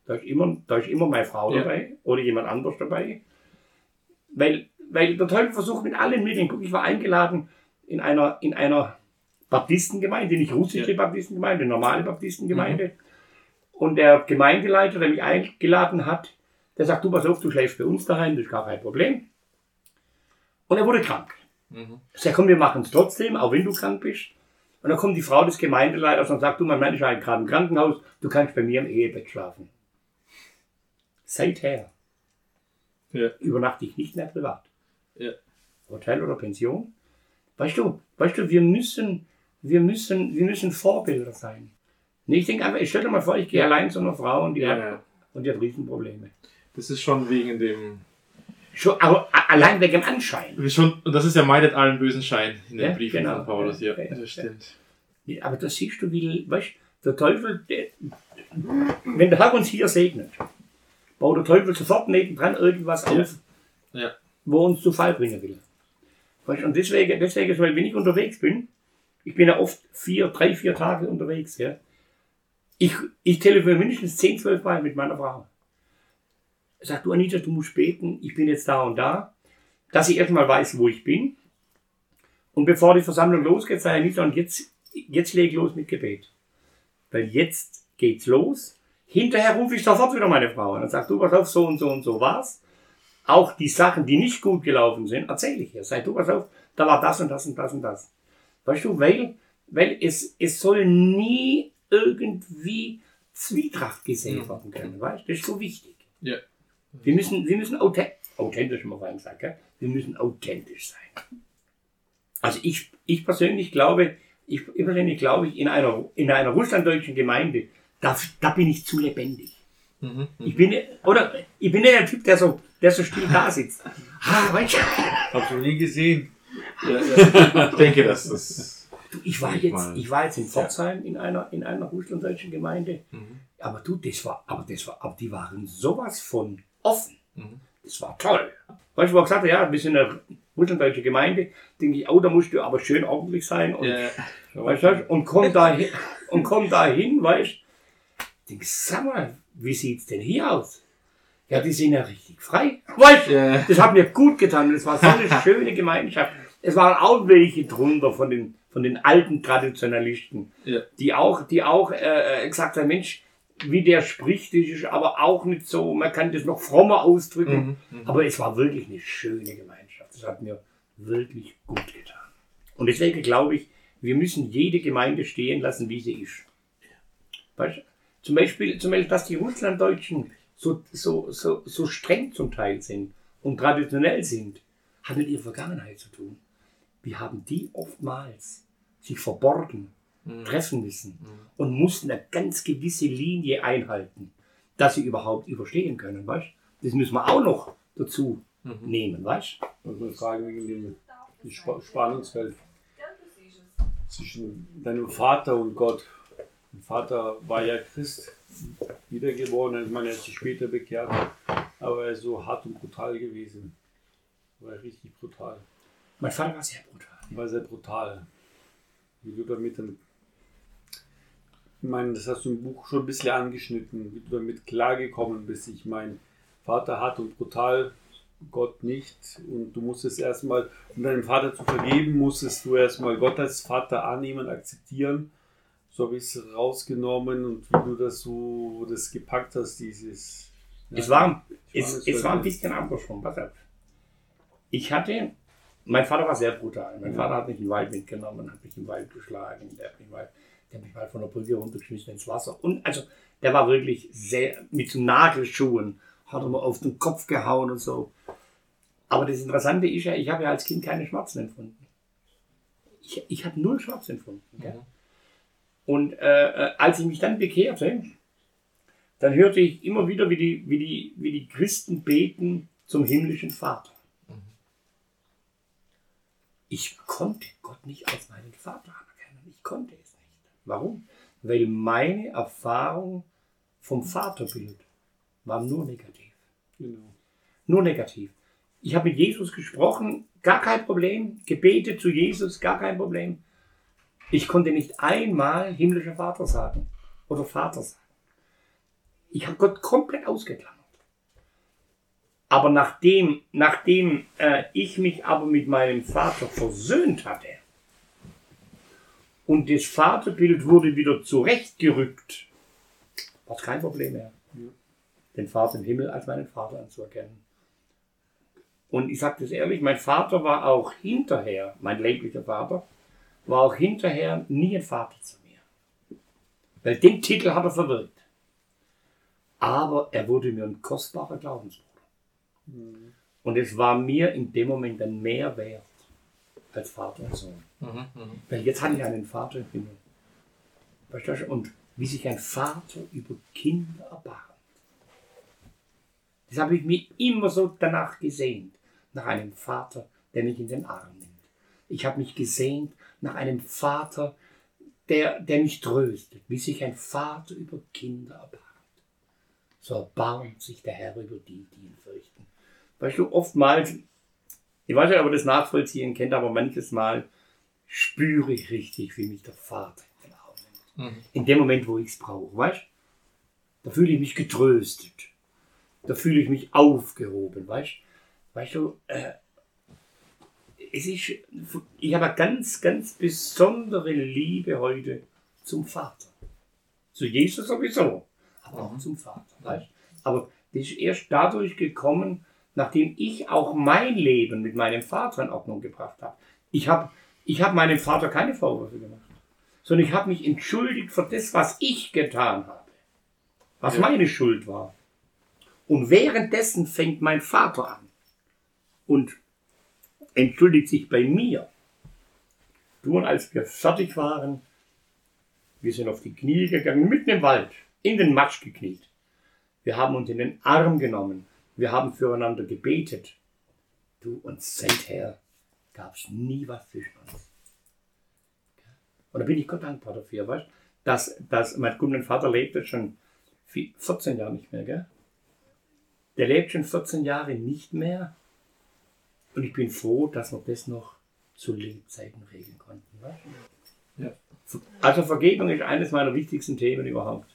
Da ist immer, da ist immer meine Frau Ja. dabei oder jemand anders dabei. Weil, weil der Teufel versucht mit allen Mitteln. Guck, ich war eingeladen in einer, in einer Baptistengemeinde, nicht russische Baptistengemeinde, normale Baptistengemeinde. Und der Gemeindeleiter, der mich eingeladen hat, der sagt, du pass auf, du schläfst bei uns daheim, das ist gar kein Problem. Und er wurde krank. Mhm. Ich sag, komm, wir machen es trotzdem, auch wenn du krank bist. Und dann kommt die Frau des Gemeindeleiters und sagt, du, mein Mann ist halt gerade im Krankenhaus, du kannst bei mir im Ehebett schlafen. Seither Ja. übernachte ich nicht mehr privat. Ja. Hotel oder Pension. Weißt du, weißt du, wir müssen, wir müssen, wir müssen Vorbilder sein. Nee, ich denke einfach, ich stell dir mal vor, ich gehe allein zu einer Frau und die, Ja, hat, ja. und die hat Riesenprobleme. Das ist schon wegen dem. Schon, aber allein wegen dem Anschein. Schon, und das ist ja meidet allen bösen Schein in den Ja, Briefen genau. von Paulus. Ja, Ja, das stimmt. Aber das siehst du, wie, weißt, der Teufel, der, wenn der Herr uns hier segnet, baut der Teufel sofort nebendran irgendwas auf, wo uns zu Fall bringen will. Weißt, und deswegen, deswegen, weil wenn ich unterwegs bin, ich bin ja oft vier, drei, vier Tage unterwegs, ja, ich, ich telefoniere mindestens 10, 12 Mal mit meiner Frau. Sag du, Anita, du musst beten, ich bin jetzt da und da, dass ich erstmal weiß, wo ich bin. Und bevor die Versammlung losgeht, sage ich Anita, und jetzt, jetzt leg los mit Gebet. Weil jetzt geht's los. Hinterher rufe ich sofort wieder meine Frau an und sage, du, pass auf, so und so und so war's. Auch die Sachen, die nicht gut gelaufen sind, erzähle ich ihr. Sag, du, pass auf, da war das und das und das und das. Weißt du, weil, weil es, es soll nie irgendwie Zwietracht gesehen Mhm. werden können, weißt du? Das ist so wichtig. Ja. Wir müssen, wir müssen authent authentisch, mal rein gesagt, gell? wir müssen authentisch sein. Also ich, ich persönlich glaube, ich, ich persönlich glaube, ich in einer, in einer russlanddeutschen Gemeinde, da, da bin ich zu lebendig. Mhm. Ich bin, oder, ich bin ja der Typ, der so, der so still da sitzt. Ah, weißt du, Hab's noch nie gesehen. Ja, ja. Ich denke, dass das. Du, ich war Ich jetzt, mal. ich war jetzt in Pforzheim in einer, in einer russlanddeutschen Gemeinde. Mhm. Aber du, das war, aber das war, aber die waren sowas von offen. Mhm. Das war toll. Weißt du, wo er gesagt hat, ja, wir sind eine russlanddeutsche Gemeinde, denke ich, oh, da musst du aber schön ordentlich sein und, Ja. weißt du, und komm da hin, und komm da hin, weißt du. Denk, sag mal, wie sieht's denn hier aus? Ja, die sind ja richtig frei. Weißt du, Ja. das hat mir gut getan. Es war so eine schöne Gemeinschaft. Es waren auch welche drunter von den, von den alten Traditionalisten, Ja. die auch, die auch äh, äh, gesagt haben, Mensch, wie der spricht, das ist aber auch nicht so, man kann das noch frommer ausdrücken. Mhm. Mhm. Aber es war wirklich eine schöne Gemeinschaft. Das hat mir wirklich gut getan. Und deswegen glaube ich, wir müssen jede Gemeinde stehen lassen, wie sie ist. Weißt du? Zum Beispiel, zum Beispiel, dass die Russlanddeutschen so, so, so, so streng zum Teil sind und traditionell sind, hat mit ihrer Vergangenheit zu tun. Wie haben die oftmals sich verborgen, Mhm. treffen müssen Mhm. und mussten eine ganz gewisse Linie einhalten, dass sie überhaupt überstehen können, weißt? Das müssen wir auch noch dazu Mhm. nehmen, weißt? Muss mal fragen wegen dem Spa Spannungsfeld zwischen deinem Vater und Gott. Dein Vater war ja Christ, wiedergeboren, ich meine, er hat sich später bekehrt, aber er ist so hart und brutal gewesen. War richtig brutal. Mein Vater war sehr brutal. War sehr brutal. Wie du damit dann. Ich meine, das hast du im Buch schon ein bisschen angeschnitten, wie du damit klargekommen bist. Ich meine, Vater hart und brutal, Gott nicht. Und du musstest erstmal, um deinem Vater zu vergeben, musstest du erstmal Gott als Vater annehmen, akzeptieren. So habe ich es rausgenommen und wie du das so das gepackt hast, dieses. Es war, es, es war ein bisschen andersrum, pass auf. Ich hatte, mein Vater war sehr brutal. Mein Ja. Vater hat mich in den Wald mitgenommen, hat mich im Wald geschlagen, der hat mich mal, der hat mich mal von der Brücke runtergeschmissen ins Wasser. Und also, der war wirklich sehr, mit so Nagelschuhen, hat er mir auf den Kopf gehauen und so. Aber das Interessante ist ja, ich habe ja als Kind keine Schmerzen empfunden. Ich, ich habe null Schmerzen empfunden. Gell? Mhm. Und äh, äh, als ich mich dann bekehrte, dann hörte ich immer wieder, wie die, wie die, wie die Christen beten zum himmlischen Vater. Ich konnte Gott nicht als meinen Vater anerkennen. Ich konnte es nicht. Warum? Weil meine Erfahrung vom Vaterbild war nur negativ. Genau. Nur negativ. Ich habe mit Jesus gesprochen, gar kein Problem. Gebetet zu Jesus, gar kein Problem. Ich konnte nicht einmal himmlischer Vater sagen oder Vater sagen. Ich habe Gott komplett ausgeklammert. Aber nachdem, nachdem äh, ich mich aber mit meinem Vater versöhnt hatte und das Vaterbild wurde wieder zurechtgerückt, war es kein Problem mehr, den Vater im Himmel als meinen Vater anzuerkennen. Und ich sage das ehrlich, mein Vater war auch hinterher, mein leiblicher Vater, war auch hinterher nie ein Vater zu mir. Weil den Titel hat er verwirkt. Aber er wurde mir ein kostbarer Glaubensbruder. Und es war mir in dem Moment dann mehr wert als Vater und Sohn. Mhm. Mhm. Weil jetzt hatte ich einen Vater im Himmel. Verstehst du? Und wie sich ein Vater über Kinder erbarmt. Das habe ich mir immer so danach gesehnt. Nach einem Vater, der mich in den Arm nimmt. Ich habe mich gesehnt nach einem Vater, der, der mich tröstet. Wie sich ein Vater über Kinder erbarmt. So erbarmt sich der Herr über die, die ihn fürchten. Weißt du, oftmals, ich weiß nicht, ob ihr das nachvollziehen kennt, aber manches Mal spüre ich richtig, wie mich der Vater in den Arm nimmt. Mhm. In dem Moment, wo ich es brauche, weißt du? Da fühle ich mich getröstet. Da fühle ich mich aufgehoben, weißt du? Weißt du, äh, es ist, ich habe eine ganz, ganz besondere Liebe heute zum Vater. Zu Jesus sowieso, aber auch zum Vater, weißt du? Aber das ist erst dadurch gekommen, nachdem ich auch mein Leben mit meinem Vater in Ordnung gebracht habe. Ich habe ich hab meinem Vater keine Vorwürfe gemacht, sondern ich habe mich entschuldigt für das, was ich getan habe, was Ja. meine Schuld war. Und währenddessen fängt mein Vater an und entschuldigt sich bei mir. Du und als wir fertig waren, wir sind auf die Knie gegangen, mitten im Wald, in den Matsch gekniet. Wir haben uns in den Arm genommen. Wir haben füreinander gebetet. Du und seither gab es nie was zwischen uns. Und da bin ich Gott dankbar dafür, weißt dass, dass mein guter Vater lebt jetzt schon vi- 14 Jahre nicht mehr, gell? Der lebt schon 14 Jahre nicht mehr. Und ich bin froh, dass wir das noch zu Lebzeiten regeln konnten. Weißt? Ja. Also Vergebung ist eines meiner wichtigsten Themen überhaupt.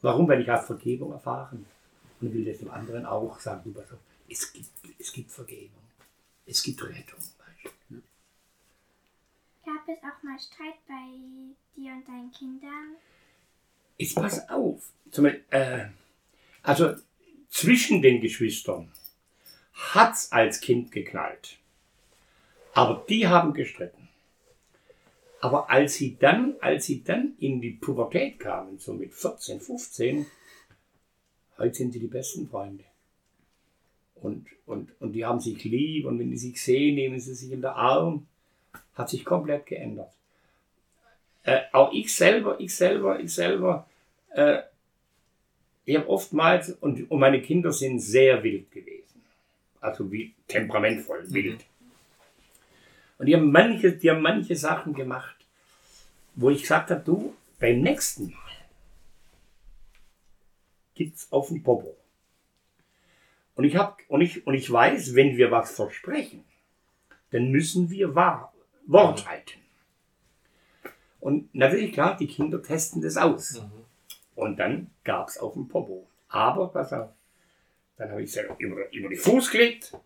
Warum? Weil ich habe Vergebung erfahren. Und will das dem anderen auch sagen, du, pass auf, es gibt, es gibt Vergebung. Es gibt Rettung. Du? Gab es auch mal Streit bei dir und deinen Kindern? Jetzt pass auf. Zum, Beispiel, äh, also zwischen den Geschwistern hat's als Kind geknallt. Aber die haben gestritten. Aber als sie dann, als sie dann in die Pubertät kamen, so mit 14, 15, heute sind sie die besten Freunde. Und, und, und die haben sich lieb und wenn die sich sehen, nehmen sie sich in den Arm. Hat sich komplett geändert. Äh, auch ich selber, ich selber, ich selber, äh, ich habe oftmals, und, und meine Kinder sind sehr wild gewesen. Also wie temperamentvoll, wild. Und die haben manche, die haben manche Sachen gemacht, wo ich gesagt habe, du, beim nächsten Mal gibt's auf den Popo. Und ich hab, und ich, und ich weiß, wenn wir was versprechen, dann müssen wir wahr, Wort halten. Und natürlich, klar, die Kinder testen das aus. Und dann gab's auf dem Popo. Aber, pass auf, dann habe ich selber über, über die Fuß gelegt,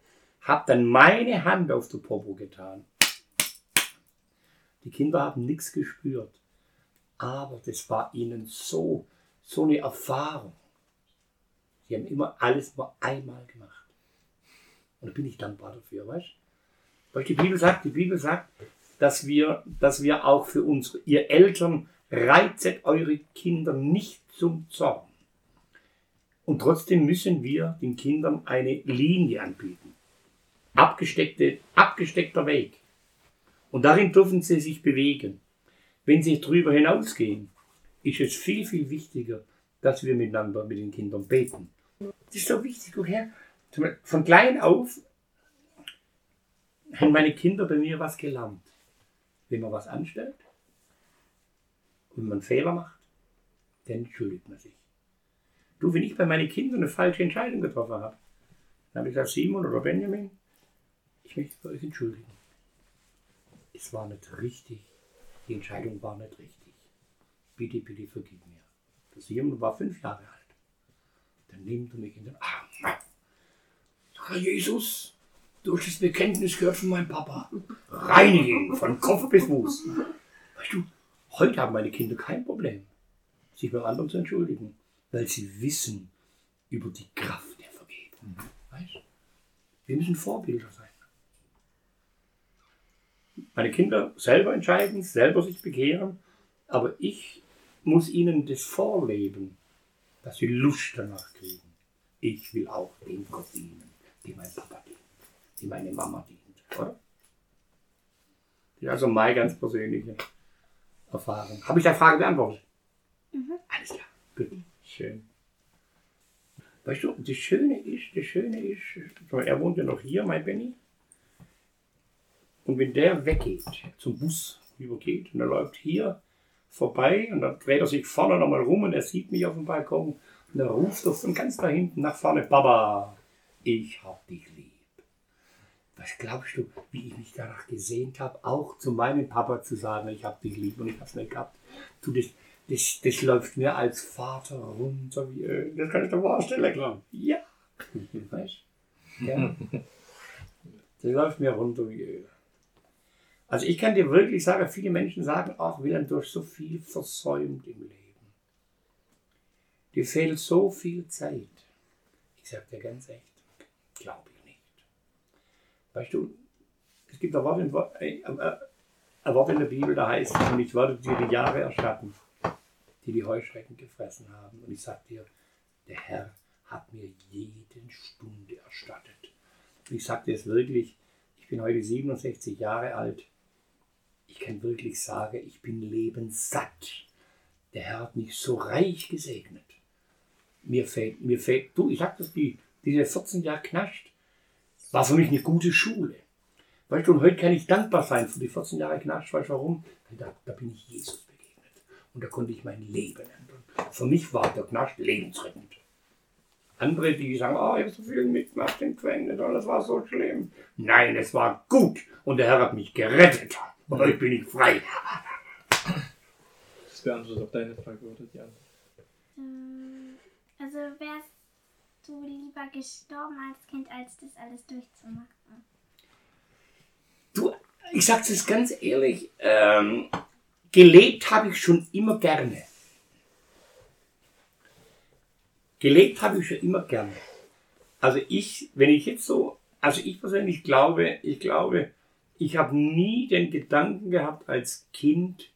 habe dann meine Hand auf den Popo getan. Die Kinder haben nichts gespürt. Aber das war ihnen so, so eine Erfahrung. Sie haben immer alles nur einmal gemacht. Und da bin ich dankbar dafür, weißt du? Weil die Bibel sagt, die Bibel sagt, dass wir, dass wir auch für unsere, ihr Eltern reizet eure Kinder nicht zum Zorn. Und trotzdem müssen wir den Kindern eine Linie anbieten. Abgesteckte, abgesteckter Weg. Und darin dürfen sie sich bewegen. Wenn sie drüber hinausgehen, ist es viel, viel wichtiger, dass wir miteinander mit den Kindern beten. Das ist so wichtig, woher? Von klein auf haben meine Kinder bei mir was gelernt. Wenn man was anstellt und man Fehler macht, dann entschuldigt man sich. Du, wenn ich bei meinen Kindern eine falsche Entscheidung getroffen habe, dann habe ich gesagt, Simon oder Benjamin, ich möchte bei euch entschuldigen. Es war nicht richtig. Die Entscheidung war nicht richtig. Bitte, bitte vergib mir. Der Simon war fünf Jahre alt. Dann nimmt er mich in den Arm. Herr Jesus, durch das Bekenntnis gehört von meinem Papa. Reinige ihn von Kopf bis Fuß. Weißt du, heute haben meine Kinder kein Problem, sich beim anderen zu entschuldigen, weil sie wissen über die Kraft der Vergebung. Weißt du? Wir müssen Vorbilder sein. Meine Kinder selber entscheiden, selber sich bekehren, aber ich muss ihnen das vorleben, dass sie Lust danach kriegen. Ich will auch dem Gott dienen, dem mein Papa dient, dem meine Mama dient. Oder? Das ist also meine ganz persönliche Erfahrung. Habe ich deine Frage beantwortet? Alles klar. Gut. Schön. Weißt du, das Schöne ist, das Schöne ist, er wohnt ja noch hier, mein Benny. Und wenn der weggeht, zum Bus übergeht, und er läuft hier vorbei und dann dreht er sich vorne nochmal rum und er sieht mich auf dem Balkon und er ruft doch von ganz da hinten nach vorne, Papa, ich hab dich lieb. Was glaubst du, wie ich mich danach gesehnt habe, auch zu meinem Papa zu sagen, ich hab dich lieb und ich hab's nicht gehabt. Du, das, das, das läuft mir als Vater runter wie Öl. Das kann ich dir vorstellen. Klar. Ja. Weißt? Ja. Das läuft mir runter wie Öl. Also ich kann dir wirklich sagen, viele Menschen sagen auch, wir haben durch so viel versäumt im Leben. Dir fehlt so viel Zeit. Ich sag dir ganz echt, glaube ich nicht. Weißt du, es gibt ein Wort, in, äh, äh, ein Wort in der Bibel, da heißt, und ich werde dir die Jahre erstatten, die die Heuschrecken gefressen haben. Und ich sag dir, der Herr hat mir jede Stunde erstattet. Ich sag dir es wirklich, ich bin heute 67 Jahre alt. Ich kann wirklich sagen, ich bin lebenssatt. Der Herr hat mich so reich gesegnet. Mir fehlt, mir fehlt, du, ich sag das, die, diese 14 Jahre Knascht, war für mich eine gute Schule. Weißt du, und heute kann ich dankbar sein für die 14 Jahre Knascht. Weißt du warum? Da, da bin ich Jesus begegnet. Und da konnte ich mein Leben ändern. Für mich war der Knascht lebensrettend. Andere, die sagen, oh, ich habe so viel mitgemacht im Gefängnis und das war so schlimm. Nein, es war gut und der Herr hat mich gerettet. Und heute bin ich frei. Das beantwortet auf deine Frage, oder die andere? Ähm, Also wärst du lieber gestorben als Kind, als das alles durchzumachen? Du, ich sag's jetzt ganz ehrlich, ähm, gelebt habe ich schon immer gerne. gelebt habe ich schon immer gerne. Also ich, wenn ich jetzt so, also ich persönlich glaube, ich glaube, ich habe nie den Gedanken gehabt als Kind,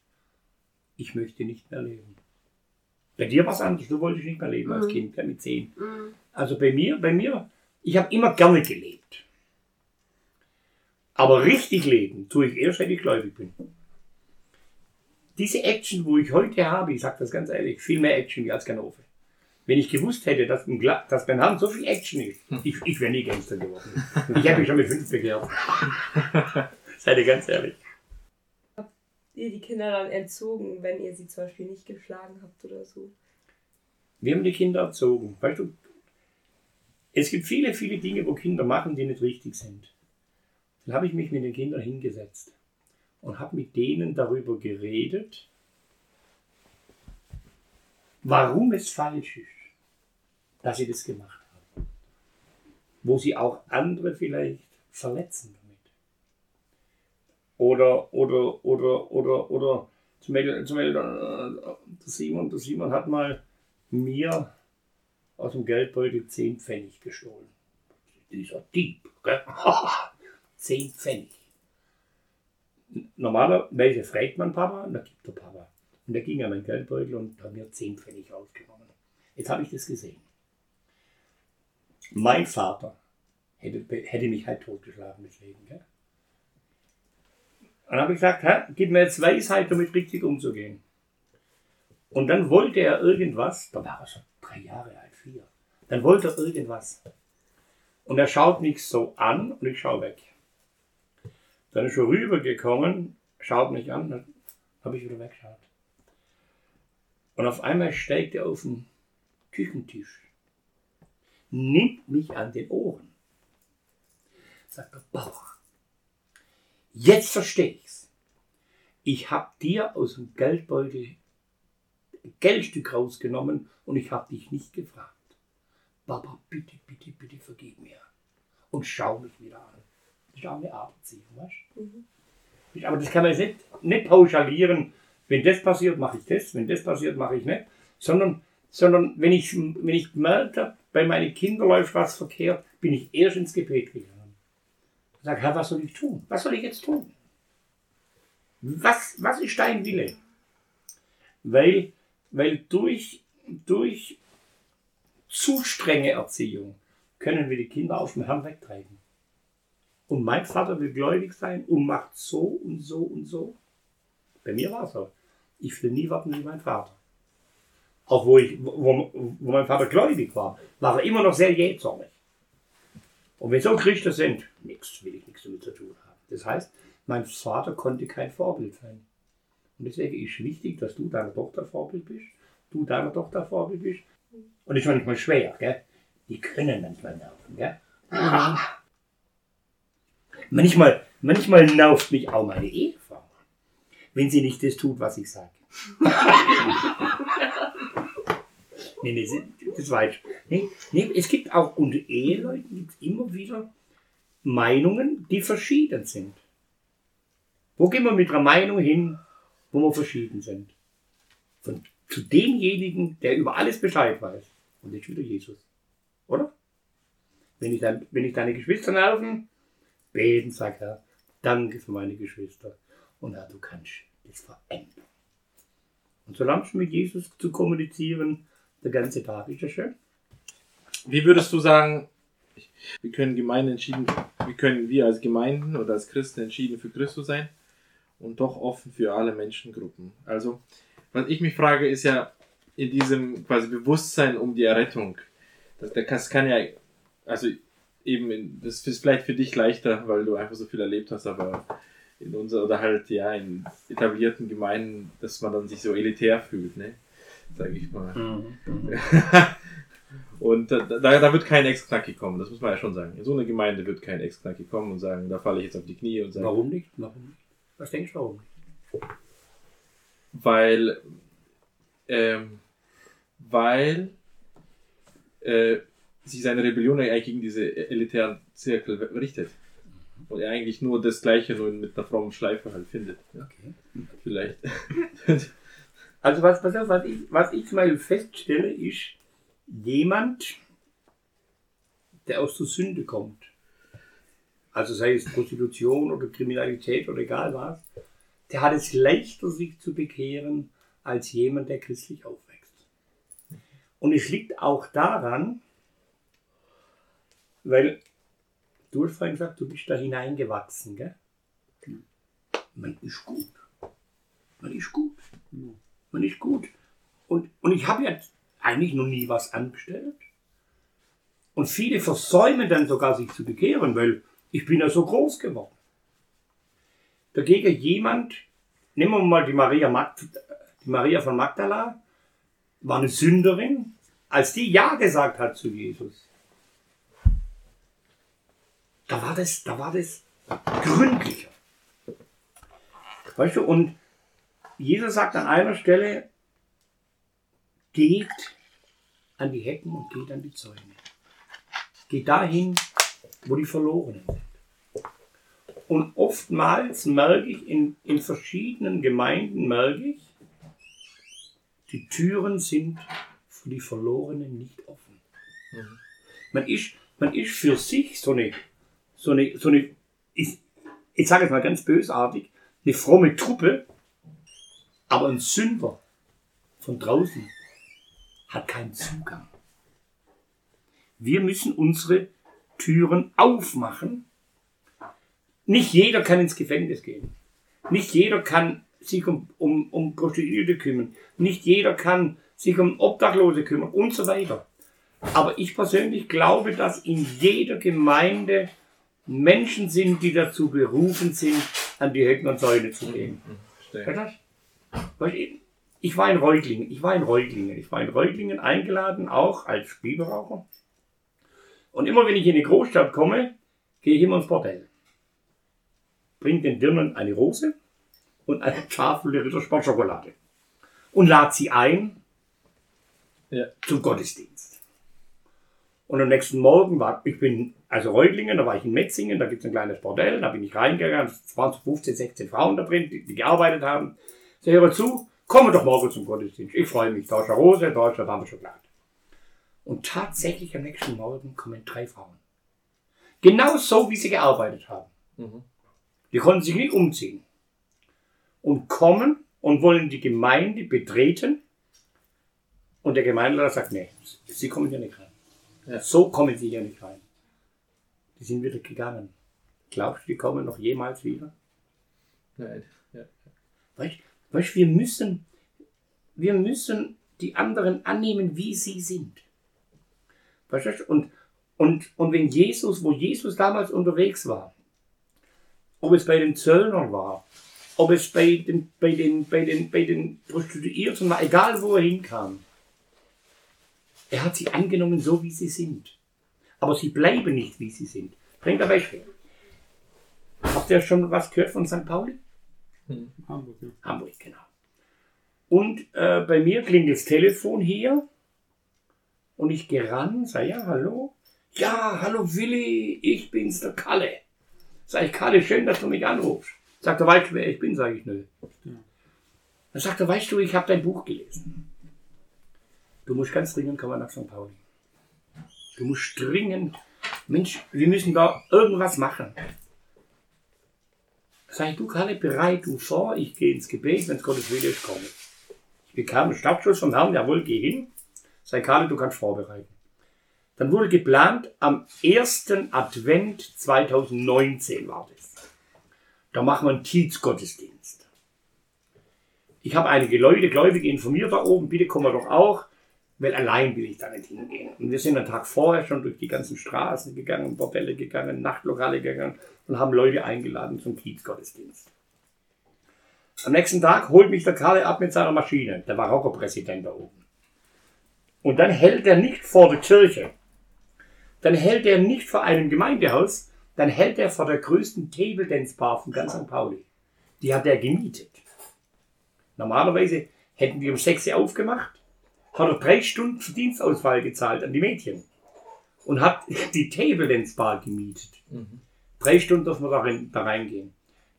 ich möchte nicht mehr leben. Bei dir war es anders, du wolltest nicht mehr leben als Mhm. Kind, ja, mit zehn. Mhm. Also bei mir, bei mir, ich habe immer gerne gelebt. Aber richtig leben tue ich erst, wenn ich gläubig bin. Diese Action, wo ich heute habe, ich sage das ganz ehrlich, viel mehr Action wie als Ganove. Wenn ich gewusst hätte, dass, Gla dass beim Herrn so viel Action ist, ich, ich wäre nie Gangster geworden. Ich habe mich schon mit fünf begehrt. Seid ihr ganz ehrlich. Ihr die Kinder dann entzogen, wenn ihr sie zum Beispiel nicht geschlagen habt oder so. Wir haben die Kinder erzogen. Weißt du, es gibt viele, viele Dinge, wo Kinder machen, die nicht richtig sind. Dann habe ich mich mit den Kindern hingesetzt und habe mit denen darüber geredet, warum es falsch ist, dass sie das gemacht haben. Wo sie auch andere vielleicht verletzen damit. Oder, oder, oder, oder, oder, zum Beispiel, zum Beispiel äh, der Simon, der Simon hat mal mir aus dem Geldbeutel 10 Pfennig gestohlen. Dieser Dieb, gell? 10 Pfennig. Normalerweise fragt man Papa dann gibt der Papa. Und der ging an meinen Geldbeutel und hat mir 10 Pfennig rausgenommen. Jetzt habe ich das gesehen. Mein Vater hätte, hätte mich halt totgeschlagen deswegen. Gell? Dann habe ich gesagt, Hä, gib mir jetzt Weisheit, damit richtig umzugehen. Und dann wollte er irgendwas, da war er schon drei Jahre alt, vier. Dann wollte er irgendwas. Und er schaut mich so an und ich schaue weg. Dann ist er rübergekommen, schaut mich an, dann habe ich wieder weggeschaut. Und auf einmal steigt er auf den Küchentisch, nimmt mich an den Ohren, sagt er, Bauer, jetzt verstehe ich's. Ich hab dir aus dem Geldbeutel Geldstück rausgenommen und ich habe dich nicht gefragt. Papa, bitte, bitte, bitte vergib mir. Und schau mich wieder an. Das ist auch eine Arbeitsziehung, weißt du? Aber das kann man jetzt nicht, nicht pauschalieren. Wenn das passiert, mache ich das. Wenn das passiert, mache ich nicht. Sondern, sondern wenn ich, wenn ich gemerkt habe, bei meinen Kindern läuft was verkehrt, bin ich erst ins Gebet gegangen. Sag, Herr, was soll ich tun? Was soll ich jetzt tun? Was, was ist dein Wille? Weil, weil durch, durch zu strenge Erziehung können wir die Kinder auf dem Herrn wegtreiben. Und mein Vater will gläubig sein und macht so und so und so. Bei mir war es so. Ich will nie warten wie mein Vater. Auch wo, ich, wo, wo mein Vater gläubig war, war er immer noch sehr jähzornig. Und wenn so Christen sind, nichts will ich nichts damit zu tun haben. Das heißt, mein Vater konnte kein Vorbild sein. Und deswegen ist wichtig, dass du deiner Tochter Vorbild bist, du deiner Tochter Vorbild bist. Und das ist manchmal schwer, gell? Die können manchmal nerven, gell? Manchmal, manchmal nervt mich auch meine Ehefrau, wenn sie nicht das tut, was ich sage. nee, nee, das weiß ich. Nee, nee, es gibt auch unter Eheleuten gibt's immer wieder Meinungen, die verschieden sind. Wo gehen wir mit einer Meinung hin, wo wir verschieden sind? Von, zu demjenigen, der über alles Bescheid weiß. Und ist wieder Jesus. Oder? Wenn ich, dann, wenn ich deine Geschwister nerven, beten, sag Herr, danke für meine Geschwister. Und du kannst das verändern. Und so lernst mit Jesus zu kommunizieren, der ganze Tag. Ist das schön? Wie würdest du sagen, wir können Gemeinden entschieden, wie können wir als Gemeinden oder als Christen entschieden für Christus sein und doch offen für alle Menschengruppen? Also, was ich mich frage, ist ja in diesem quasi Bewusstsein um die Errettung. Das, das kann ja, also eben, das ist vielleicht für dich leichter, weil du einfach so viel erlebt hast, aber in unserer oder halt ja in etablierten Gemeinden, dass man dann sich so elitär fühlt, ne? Sag ich mal. Und da, da, da wird kein Ex-Knacki kommen, das muss man ja schon sagen. In so eine Gemeinde wird kein Ex-Knacki kommen und sagen, da falle ich jetzt auf die Knie und sage, Warum nicht? Warum nicht? Was denkst du, warum nicht? weil, ähm, weil äh, sich seine Rebellion eigentlich gegen diese elitären Zirkel richtet. Und er eigentlich nur das Gleiche, nur mit einer frommen Schleife halt findet. Okay. Vielleicht. Also was, auf, was ich, was ich mal feststelle, ist, jemand, der aus der Sünde kommt, also sei es Prostitution oder Kriminalität oder egal was, der hat es leichter, sich zu bekehren, als jemand, der christlich aufwächst. Und es liegt auch daran, weil du hast vorhin gesagt, du bist da hineingewachsen, gell? Man ist gut. Man ist gut. Man ist gut. Und, und ich habe ja eigentlich noch nie was angestellt. Und viele versäumen dann sogar, sich zu bekehren, weil ich bin ja so groß geworden. Dagegen jemand, nehmen wir mal die Maria, Magd, die Maria von Magdala, war eine Sünderin, als die Ja gesagt hat zu Jesus. Da war das, da war das gründlicher. Weißt du, und Jesus sagt an einer Stelle, geht an die Hecken und geht an die Zäune. Geht dahin, wo die Verlorenen sind. Und oftmals merke ich in, in verschiedenen Gemeinden, merke ich, die Türen sind für die Verlorenen nicht offen. Man, ist, man ist für sich so eine, so eine, so eine ich, ich sage es mal ganz bösartig, eine fromme Truppe, aber ein Sünder von draußen hat keinen Zugang. Wir müssen unsere Türen aufmachen. Nicht jeder kann ins Gefängnis gehen. Nicht jeder kann sich um, um, um Prostituierte kümmern. Nicht jeder kann sich um Obdachlose kümmern und so weiter. Aber ich persönlich glaube, dass in jeder Gemeinde Menschen sind, die dazu berufen sind, an die Hecken und Säule zu gehen. Verstehe. Hört das? Weil ich- war in Reutlingen, ich war in Reutlingen, ich war in Reutlingen eingeladen, auch als Spielberaucher. Und immer wenn ich in eine Großstadt komme, gehe ich immer ins Bordell. Bring den Dirnen eine Rose und eine Tafel der Rittersport-Schokolade. Und lade sie ein Ja. zum Gottesdienst. Und am nächsten Morgen war, ich bin, also Reutlingen, da war ich in Metzingen, da gibt es ein kleines Bordell, da bin ich reingegangen, es waren so 15, 16 Frauen da drin, die, die gearbeitet haben. Sie hören zu, komme doch morgen zum Gottesdienst. Ich freue mich, eine Rose, eine Tafel Schokolade. Und tatsächlich am nächsten Morgen kommen drei Frauen. Genau so, wie sie gearbeitet haben. Mhm. Die konnten sich nicht umziehen. Und kommen und wollen die Gemeinde betreten. Und der Gemeindeleiter sagt, nee, sie kommen hier nicht rein. Ja. So kommen sie hier nicht rein. Die sind wieder gegangen. Glaubst du, die kommen noch jemals wieder? Nein. Ja. Weißt weißt, wir müssen, wir müssen die anderen annehmen, wie sie sind. Weißt du? Und, und, und wenn Jesus, wo Jesus damals unterwegs war, ob es bei den Zöllnern war, ob es bei den, bei den, bei den, bei den Prostituierten war, egal wo er hinkam, er hat sie angenommen, so wie sie sind. Aber sie bleiben nicht, wie sie sind. Bringt ein Beispiel. Habt ihr schon was gehört von St. Pauli? Hamburg, ja. Hamburg, genau. Und äh, bei mir klingelt das Telefon hier und ich gehe ran, sage ja, hallo. Ja, hallo Willi, ich bin's, der Kalle. Sag ich, Kalle, schön, dass du mich anrufst. Sagt er, weißt du, wer ich bin? Sag ich, nö. Dann sagt er, weißt du, ich habe dein Buch gelesen. Du musst ganz dringend kommen nach St. Pauli. Du musst dringend, Mensch, wir müssen da irgendwas machen. Ich, du Kalle, bereit du vor, ich gehe ins Gebet, wenn es Gottes Wille ist, komme. Ich bekam einen Startschuss vom Herrn, jawohl, geh hin. Sag Kalle, du kannst vorbereiten. Dann wurde geplant, am 1. Advent 2019 war das. Da machen wir einen Tietz-Gottesdienst. Ich habe einige Leute, Gläubige informiert da oben, bitte kommen wir doch auch, weil allein will ich da nicht hingehen. Und wir sind einen Tag vorher schon durch die ganzen Straßen gegangen, Bordelle gegangen, Nachtlokale gegangen und haben Leute eingeladen zum Kiezgottesdienst. Am nächsten Tag holt mich der Karle ab mit seiner Maschine, der Marokko-Präsident da oben. Und dann hält er nicht vor der Kirche, dann hält er nicht vor einem Gemeindehaus, dann hält er vor der größten Table Dance Bar von ganz St. Pauli. Die hat er gemietet. Normalerweise hätten wir um 6 Uhr aufgemacht, hat er drei Stunden Verdienstausfall gezahlt an die Mädchen und hat die Table Dance Bar gemietet. Mhm. Drei Stunden dürfen wir da, rein, da reingehen.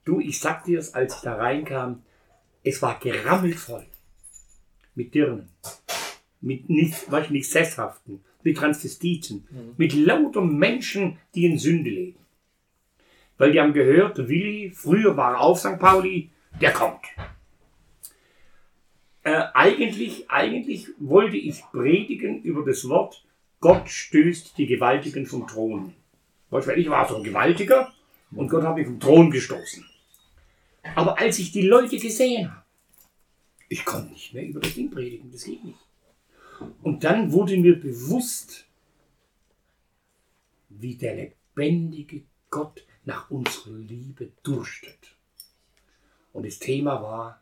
Du, ich sag dir es, als ich da reinkam, es war gerammelt voll. Mit Dirnen. mit nicht, weißt, du, nicht Sesshaften, mit Transvestiten, mit lauter Menschen, die in Sünde leben. Weil die haben gehört, der Willi, früher war er auf St. Pauli, der kommt. Äh, eigentlich, eigentlich wollte ich predigen über das Wort, Gott stößt die Gewaltigen vom Thron. Weil ich war so ein Gewaltiger und Gott hat mich vom Thron gestoßen. Aber als ich die Leute gesehen habe, ich konnte nicht mehr über das Ding predigen, das geht nicht. Und dann wurde mir bewusst, wie der lebendige Gott nach unserer Liebe durstet. Und das Thema war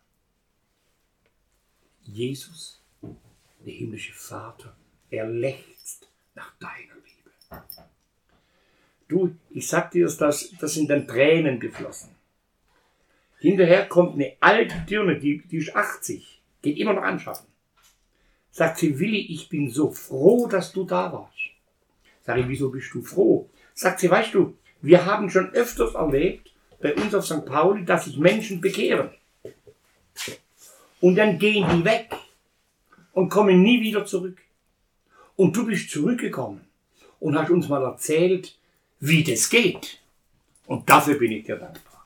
Jesus, der himmlische Vater, er lechzt nach deiner Liebe. Du, ich sag dir das, das sind dann Tränen geflossen. Hinterher kommt eine alte Dirne, die, die ist 80, geht immer noch anschaffen. Sagt sie, Willi, ich bin so froh, dass du da warst. Sag ich, wieso bist du froh? Sagt sie, weißt du, wir haben schon öfters erlebt, bei uns auf St. Pauli, dass sich Menschen bekehren. Und dann gehen die weg und kommen nie wieder zurück. Und du bist zurückgekommen und hast uns mal erzählt, wie das geht. Und dafür bin ich dir dankbar.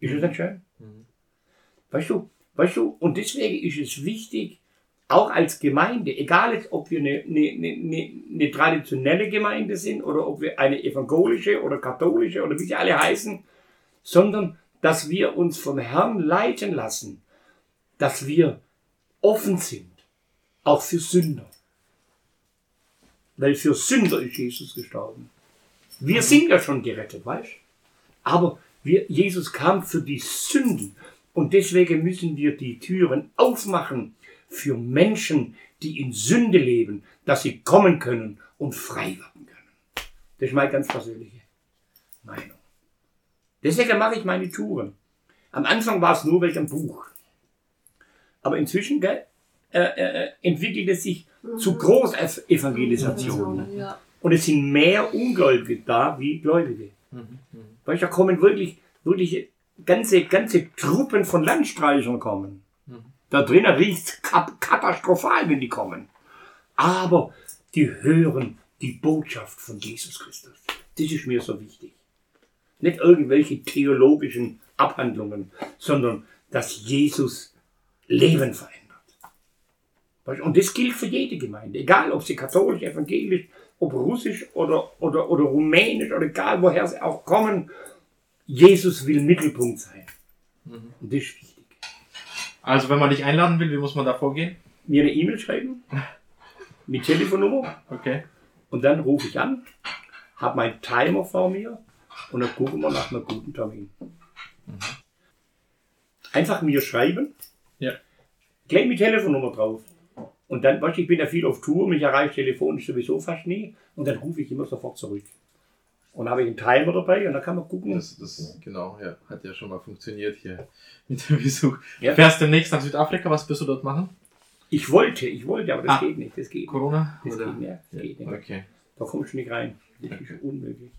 Ist das nicht schön? Weißt du, weißt du, und deswegen ist es wichtig, auch als Gemeinde, egal ob wir eine, eine, eine, eine traditionelle Gemeinde sind oder ob wir eine evangelische oder katholische oder wie sie alle heißen, sondern dass wir uns vom Herrn leiten lassen, dass wir offen sind, auch für Sünder. Weil für Sünder ist Jesus gestorben. Wir sind ja schon gerettet, weißt Aber wir, Jesus kam für die Sünden. Und deswegen müssen wir die Türen aufmachen für Menschen, die in Sünde leben, dass sie kommen können und frei werden können. Das ist meine ganz persönliche Meinung. Deswegen mache ich meine Touren. Am Anfang war es nur wegen Buch. Aber inzwischen gell, äh, äh, entwickelt es sich zu Großevangelisationen. Ja. Und es sind mehr Ungläubige da wie Gläubige. Weil da kommen wirklich, wirklich ganze, ganze Truppen von Landstreichern kommen. Da drinnen riecht katastrophal, wenn die kommen. Aber die hören die Botschaft von Jesus Christus. Das ist mir so wichtig. Nicht irgendwelche theologischen Abhandlungen, sondern dass Jesus Leben verändert. Und das gilt für jede Gemeinde, egal ob sie katholisch, evangelisch, ob russisch oder, oder, oder rumänisch oder egal woher sie auch kommen. Jesus will Mittelpunkt sein. Und das ist wichtig. Also, wenn man dich einladen will, wie muss man da vorgehen? Mir eine E-Mail schreiben mit Telefonnummer Okay. und dann rufe ich an, habe meinen Timer vor mir und dann gucken wir nach einem guten Termin. Einfach mir schreiben, Ja. gleich mit Telefonnummer drauf. Und dann, weißt du, ich bin ja viel auf Tour, mich erreicht telefonisch sowieso fast nie und dann rufe ich immer sofort zurück. Und habe ich einen Timer dabei und dann kann man gucken. Das, das, genau, ja, hat ja schon mal funktioniert hier mit dem Besuch. Ja. Fährst demnächst nach Südafrika, was wirst du dort machen? Ich wollte, ich wollte, aber das Ah. geht nicht. Das geht nicht. Corona? Das Oder? geht nicht. Das geht nicht. Okay. Da kommst du nicht rein. Das ist unmöglich.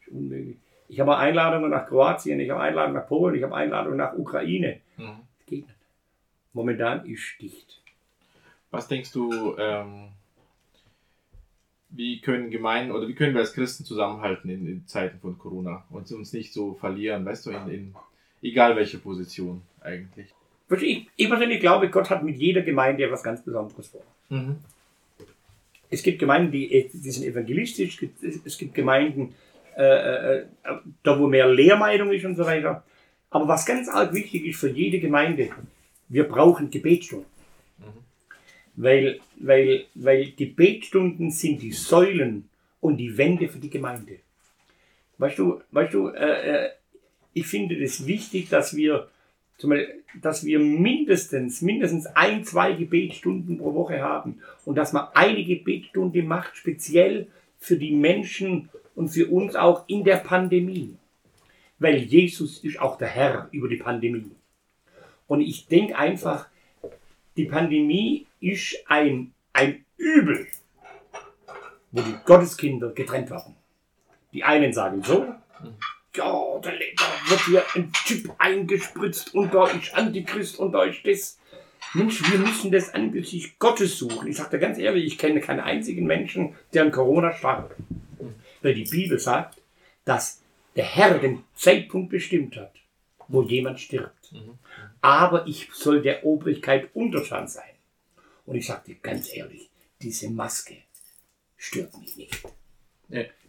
Das ist unmöglich. Ich habe Einladungen nach Kroatien, ich habe Einladungen nach Polen, ich habe Einladungen nach Ukraine. Mhm. Momentan ist dicht. Was denkst du, ähm, wie können Gemeinden oder wie können wir als Christen zusammenhalten in, in Zeiten von Corona und uns nicht so verlieren, weißt du, in, in egal welche Position eigentlich? Ich, ich persönlich glaube, Gott hat mit jeder Gemeinde etwas ganz Besonderes vor. Mhm. Es gibt Gemeinden, die, die sind evangelistisch, es gibt, Gemeinden, äh, äh, da wo mehr Lehrmeinung ist und so weiter. Aber was ganz arg wichtig ist für jede Gemeinde, wir brauchen Gebetsstunden. Weil, weil, weil Gebetsstunden sind die Säulen und die Wände für die Gemeinde. Weißt du, weißt du, äh, äh, ich finde es wichtig, dass wir, dass wir mindestens, mindestens ein, zwei Gebetsstunden pro Woche haben und dass man eine Gebetsstunde macht, speziell für die Menschen und für uns auch in der Pandemie. Weil Jesus ist auch der Herr über die Pandemie. Und ich denke einfach, die Pandemie ist ein, ein Übel, wo die Gotteskinder getrennt werden. Die einen sagen so, ja, da, wird hier ein Chip eingespritzt und da ist Antichrist und da ist das. Mensch, wir müssen das angesichts Gottes suchen. Ich sage dir ganz ehrlich, ich kenne keinen einzigen Menschen, der an Corona starb. Weil die Bibel sagt, dass der Herr den Zeitpunkt bestimmt hat, wo jemand stirbt. Aber ich soll der Obrigkeit untertan sein. Und ich sage dir ganz ehrlich, diese Maske stört mich nicht.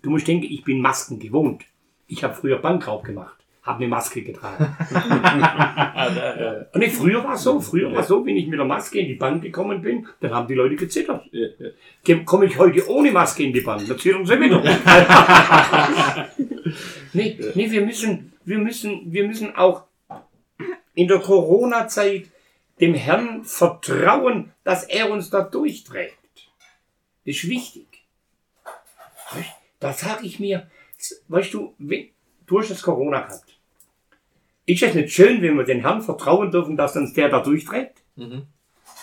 Du musst denken, ich bin Masken gewohnt. Ich habe früher Bankraub gemacht, habe eine Maske getragen. Und nicht, früher war es so, früher war es so, wenn ich mit der Maske in die Bank gekommen bin, dann haben die Leute gezittert. Komme ich heute ohne Maske in die Bank, dann zittern sie wieder. nee, nee, wir müssen, wir müssen, wir müssen auch in der Corona-Zeit dem Herrn vertrauen, dass er uns da durchträgt. Das ist wichtig. Da sage ich mir, weißt du, du hast das Corona gehabt. Ist es nicht schön, wenn wir den Herrn vertrauen dürfen, dass uns der da durchträgt? Mhm.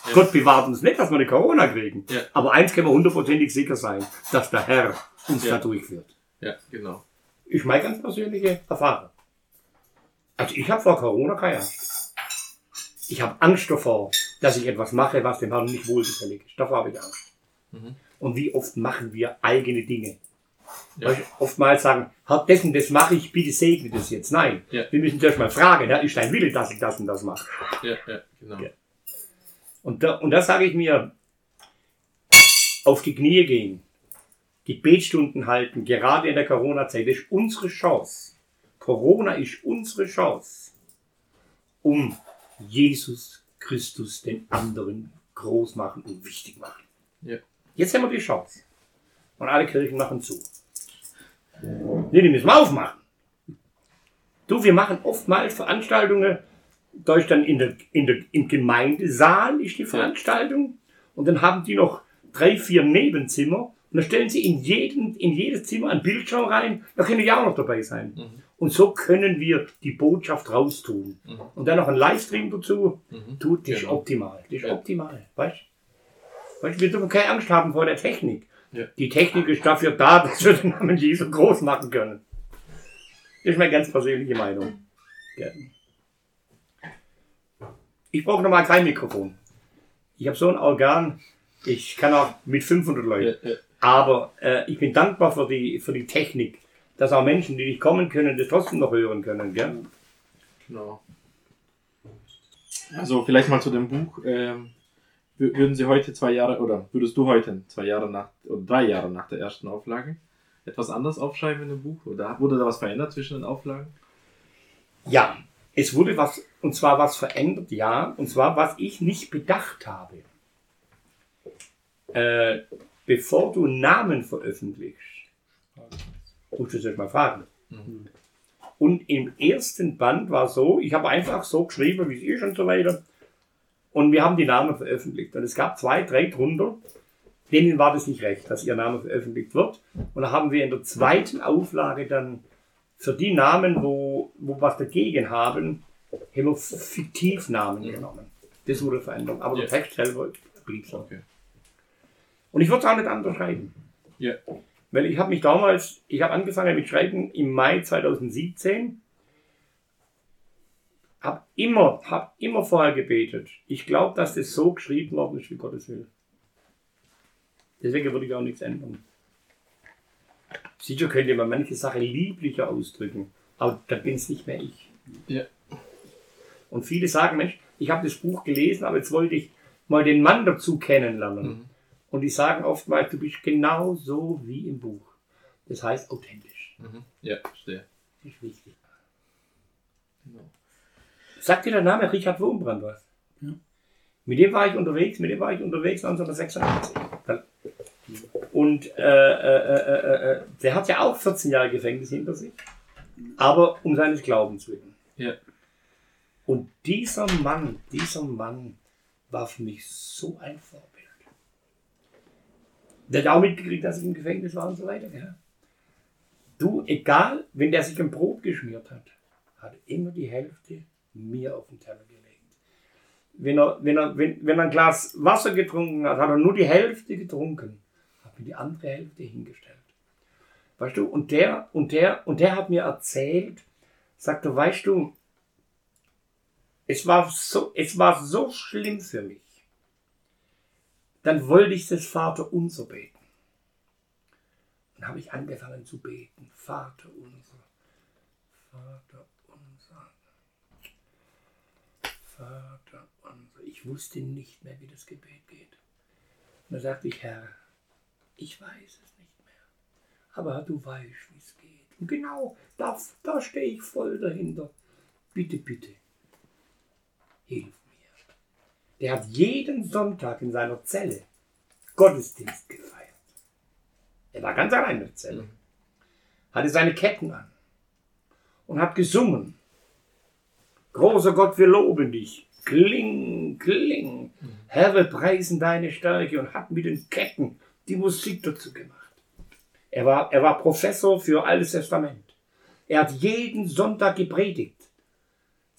Ja. Gott bewahrt uns nicht, dass wir eine Corona kriegen. Ja. Aber eins können wir hundertprozentig sicher sein, dass der Herr uns Ja. da durchführt. ja, genau. Ist meine ganz persönliche Erfahrung. Also ich habe vor Corona keine Angst. Ich habe Angst davor, dass ich etwas mache, was dem Herrn nicht wohlgefällig ist. Davor habe ich Angst. Mhm. Und wie oft machen wir eigene Dinge? Ja. Du, oftmals sagen, Herr, das und das mache ich, bitte segne das jetzt. Nein, Ja. wir müssen zuerst mal fragen, Herr, ist dein Wille, dass ich das und das mache? Ja, ja, genau. Ja. Und da, und da sage ich mir, auf die Knie gehen, Gebetsstunden halten, gerade in der Corona-Zeit, das ist unsere Chance. Corona ist unsere Chance, um Jesus Christus den anderen groß machen und wichtig machen. Ja. Jetzt haben wir die Chance. Und alle Kirchen machen zu. Nee, die müssen wir aufmachen. Du, wir machen oftmals Veranstaltungen, ist dann in der, in der, im Gemeindesaal ist die Veranstaltung und dann haben die noch drei, vier Nebenzimmer und dann stellen sie in, jeden, in jedes Zimmer einen Bildschirm rein, da können die auch noch dabei sein. Mhm. Und so können wir die Botschaft raustun. Mhm. Und dann noch ein Livestream dazu, Mhm. tut ist Genau. optimal. Das ist Ja. optimal. Weißt du? Weißt, du, wir dürfen keine Angst haben vor der Technik. Ja. Die Technik ist dafür da, dass wir den Namen Jesu groß machen können. Das ist meine ganz persönliche Meinung. Ja. Ich brauche nochmal kein Mikrofon. Ich habe so ein Organ, ich kann auch mit 500 Leuten. Ja, ja. Aber äh, ich bin dankbar für die, für die Technik, dass auch Menschen, die nicht kommen können, das trotzdem noch hören können. Gell? Genau. Also vielleicht mal zu dem Buch. Ähm, wür- würden Sie heute zwei Jahre oder würdest du heute zwei Jahre nach oder drei Jahre nach der ersten Auflage etwas anders aufschreiben in dem Buch? Oder wurde da was verändert zwischen den Auflagen? Ja, es wurde was, und zwar was verändert, ja, und zwar was ich nicht bedacht habe. Äh, bevor du Namen veröffentlichst, musst du es erst mal fragen. Mhm. Und im ersten Band war so, ich habe einfach so geschrieben, wie es ist und so weiter. Und wir haben die Namen veröffentlicht. Und es gab zwei, drei drunter, denen war das nicht recht, dass ihr Name veröffentlicht wird. Und da haben wir in der zweiten Auflage dann für die Namen, wo, wo was dagegen haben, haben wir Fiktivnamen genommen. Das wurde verändert. Aber Ja. der Text selber blieb so. Okay. Und ich würde es auch nicht anders schreiben. Ja. Weil ich habe mich damals, ich habe angefangen mit Schreiben im Mai 2017, habe immer, hab immer vorher gebetet. Ich glaube, dass das so geschrieben worden ist, wie Gottes will. Deswegen würde ich auch nichts ändern. Sicher könnte man manche Sachen lieblicher ausdrücken, aber da bin es nicht mehr ich. Ja. Und viele sagen, Mensch, ich habe das Buch gelesen, aber jetzt wollte ich mal den Mann dazu kennenlernen. Mhm. Und die sagen oftmals, du bist genau so wie im Buch. Das heißt authentisch. Mhm. Ja, verstehe. Das ist wichtig. Genau. Sagt dir der Name Richard Wurmbrand was? Ja. Mit dem war ich unterwegs, mit dem war ich unterwegs 1986. Da- Und äh, äh, äh, äh, äh, der hat ja auch 14 Jahre Gefängnis hinter sich, aber um seines Glaubens willen. Ja. Und dieser Mann, dieser Mann war für mich so ein Vorbild. Der hat auch mitgekriegt, dass ich im Gefängnis war und so weiter. Ja. Du, egal, wenn der sich ein Brot geschmiert hat, hat er immer die Hälfte mir auf den Teller gelegt. Wenn er, wenn, er, wenn, wenn er ein Glas Wasser getrunken hat, hat er nur die Hälfte getrunken, hat mir die andere Hälfte hingestellt. Weißt du, und der, und der, und der hat mir erzählt, sagt er, weißt du, Es war so, es war so schlimm für mich. Dann wollte ich das Vater unser beten. Dann habe ich angefangen zu beten. Vater unser, Vater unser, Vater unser. Ich wusste nicht mehr, wie das Gebet geht. Und da sagte ich, Herr, ich weiß es nicht mehr. Aber du weißt, wie es geht. Und genau, da, da stehe ich voll dahinter. Bitte, bitte, hilf. Der hat jeden Sonntag in seiner Zelle Gottesdienst gefeiert. Er war ganz allein in der Zelle. Hatte seine Ketten an und hat gesungen. Großer Gott, wir loben dich. Kling, kling. Herr, wir preisen deine Stärke und hat mit den Ketten die Musik dazu gemacht. Er war, er war Professor für Altes Testament. Er hat jeden Sonntag gepredigt.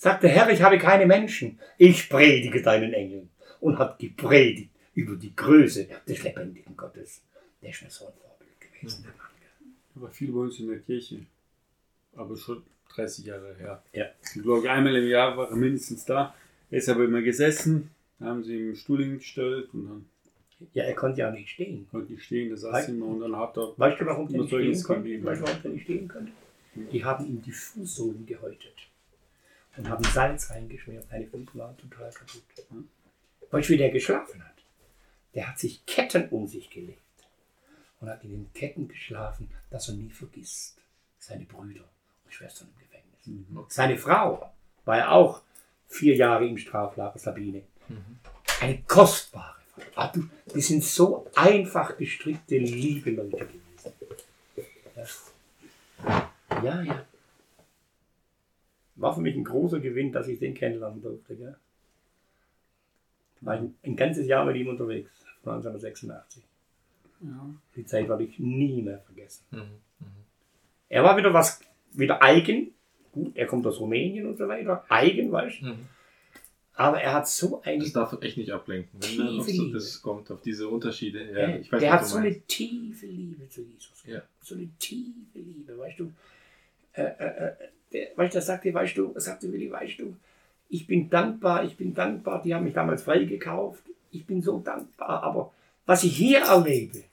Sagte, Herr, ich habe keine Menschen. Ich predige deinen Engeln. Und hat gepredigt über die Größe des lebendigen Gottes. Der ist mir so ein Vorbild gewesen. der Mann. Er war viel bei uns in der Kirche. Aber schon 30 Jahre her. Ja. Ich glaube, einmal im Jahr war er mindestens da. Er ist aber immer gesessen. Da haben sie ihm einen Stuhl hingestellt und dann Ja, er konnte ja nicht stehen. konnte ich stehen. Da saß er immer und dann hat er. Weißt du, warum Was nicht stehen konnte? Weißt du, warum der nicht stehen konnte? Die haben ihm die Fußsohlen gehäutet und haben Salz reingeschmiert. Seine Füße waren total kaputt. Weißt du, wie der geschlafen hat? Der hat sich Ketten um sich gelegt und hat in den Ketten geschlafen, dass er nie vergisst. Seine Brüder und Schwestern im Gefängnis. Seine Frau war ja auch vier Jahre im Straflager, Sabine. Eine kostbare Frau. Ah, du, die sind so einfach gestrickte, liebe Leute gewesen. Ja. ja, ja. War für mich ein großer Gewinn, dass ich den kennenlernen durfte. Gell? War ein, ein ganzes Jahr mit ihm unterwegs, von 1986. Ja. Die Zeit werde ich nie mehr vergessen. Mhm. Er war wieder was, wieder eigen. Gut, er kommt aus Rumänien und so weiter. Eigen, weißt du? Mhm. Aber er hat so eine Das darf echt nicht ablenken, wenn Tiefe so das kommt, auf diese Unterschiede. Ja, Ja, ich weiß, der hat so meinst. eine tiefe Liebe zu Jesus. Ja. So eine tiefe Liebe, weißt du. Äh, äh, weißt du, das sagte, weißt du, sagte Willi, weißt du, ich bin dankbar, ich bin dankbar, die haben mich damals freigekauft. Ich bin so dankbar, aber was ich hier erlebe,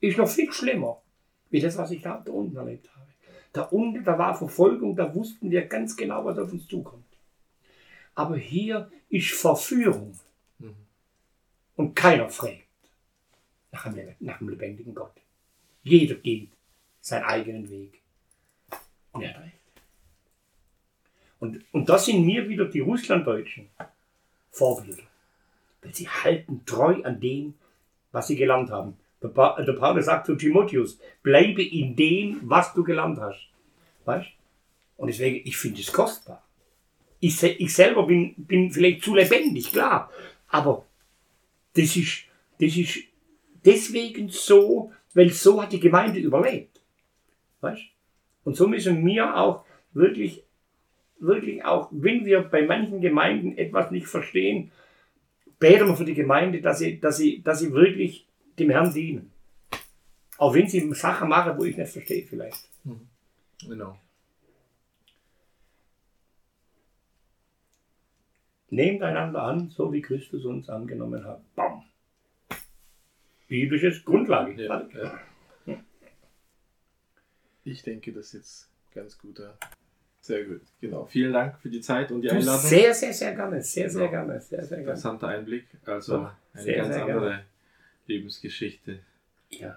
ist noch viel schlimmer, wie das, was ich da, da unten erlebt habe. Da unten, da war Verfolgung, da wussten wir ganz genau, was auf uns zukommt. Aber hier ist Verführung. Mhm. Und keiner fragt nach dem, nach dem lebendigen Gott. Jeder geht seinen eigenen Weg. Und er hat recht. Und, und das sind mir wieder die Russlanddeutschen Vorbilder. Weil sie halten treu an dem, was sie gelernt haben. Der, pa der Paulus sagt zu Timotheus, bleibe in dem, was du gelernt hast. Weißt? Und deswegen, ich finde es kostbar. Ich, ich selber bin, bin vielleicht zu lebendig, klar. Aber das ist, das ist deswegen so, weil so hat die Gemeinde überlebt. Weißt? Und so müssen wir auch wirklich, wirklich auch, wenn wir bei manchen Gemeinden etwas nicht verstehen, beten wir für die Gemeinde, dass sie, dass sie, dass sie wirklich dem Herrn dienen. Auch wenn sie Sachen machen, wo ich nicht verstehe vielleicht. Genau. Nehmt einander an, so wie Christus uns angenommen hat. Bam. Biblisches Grundlage. Ja, ja. Ich denke, das ist jetzt ganz guter. Sehr gut. Genau. Vielen Dank für die Zeit und die Du, Einladung. sehr, sehr, sehr gerne. Sehr, sehr Genau. gerne. Sehr, sehr gerne. Interessanter Einblick. Also eine sehr, ganz sehr andere gerne. Lebensgeschichte. Ja.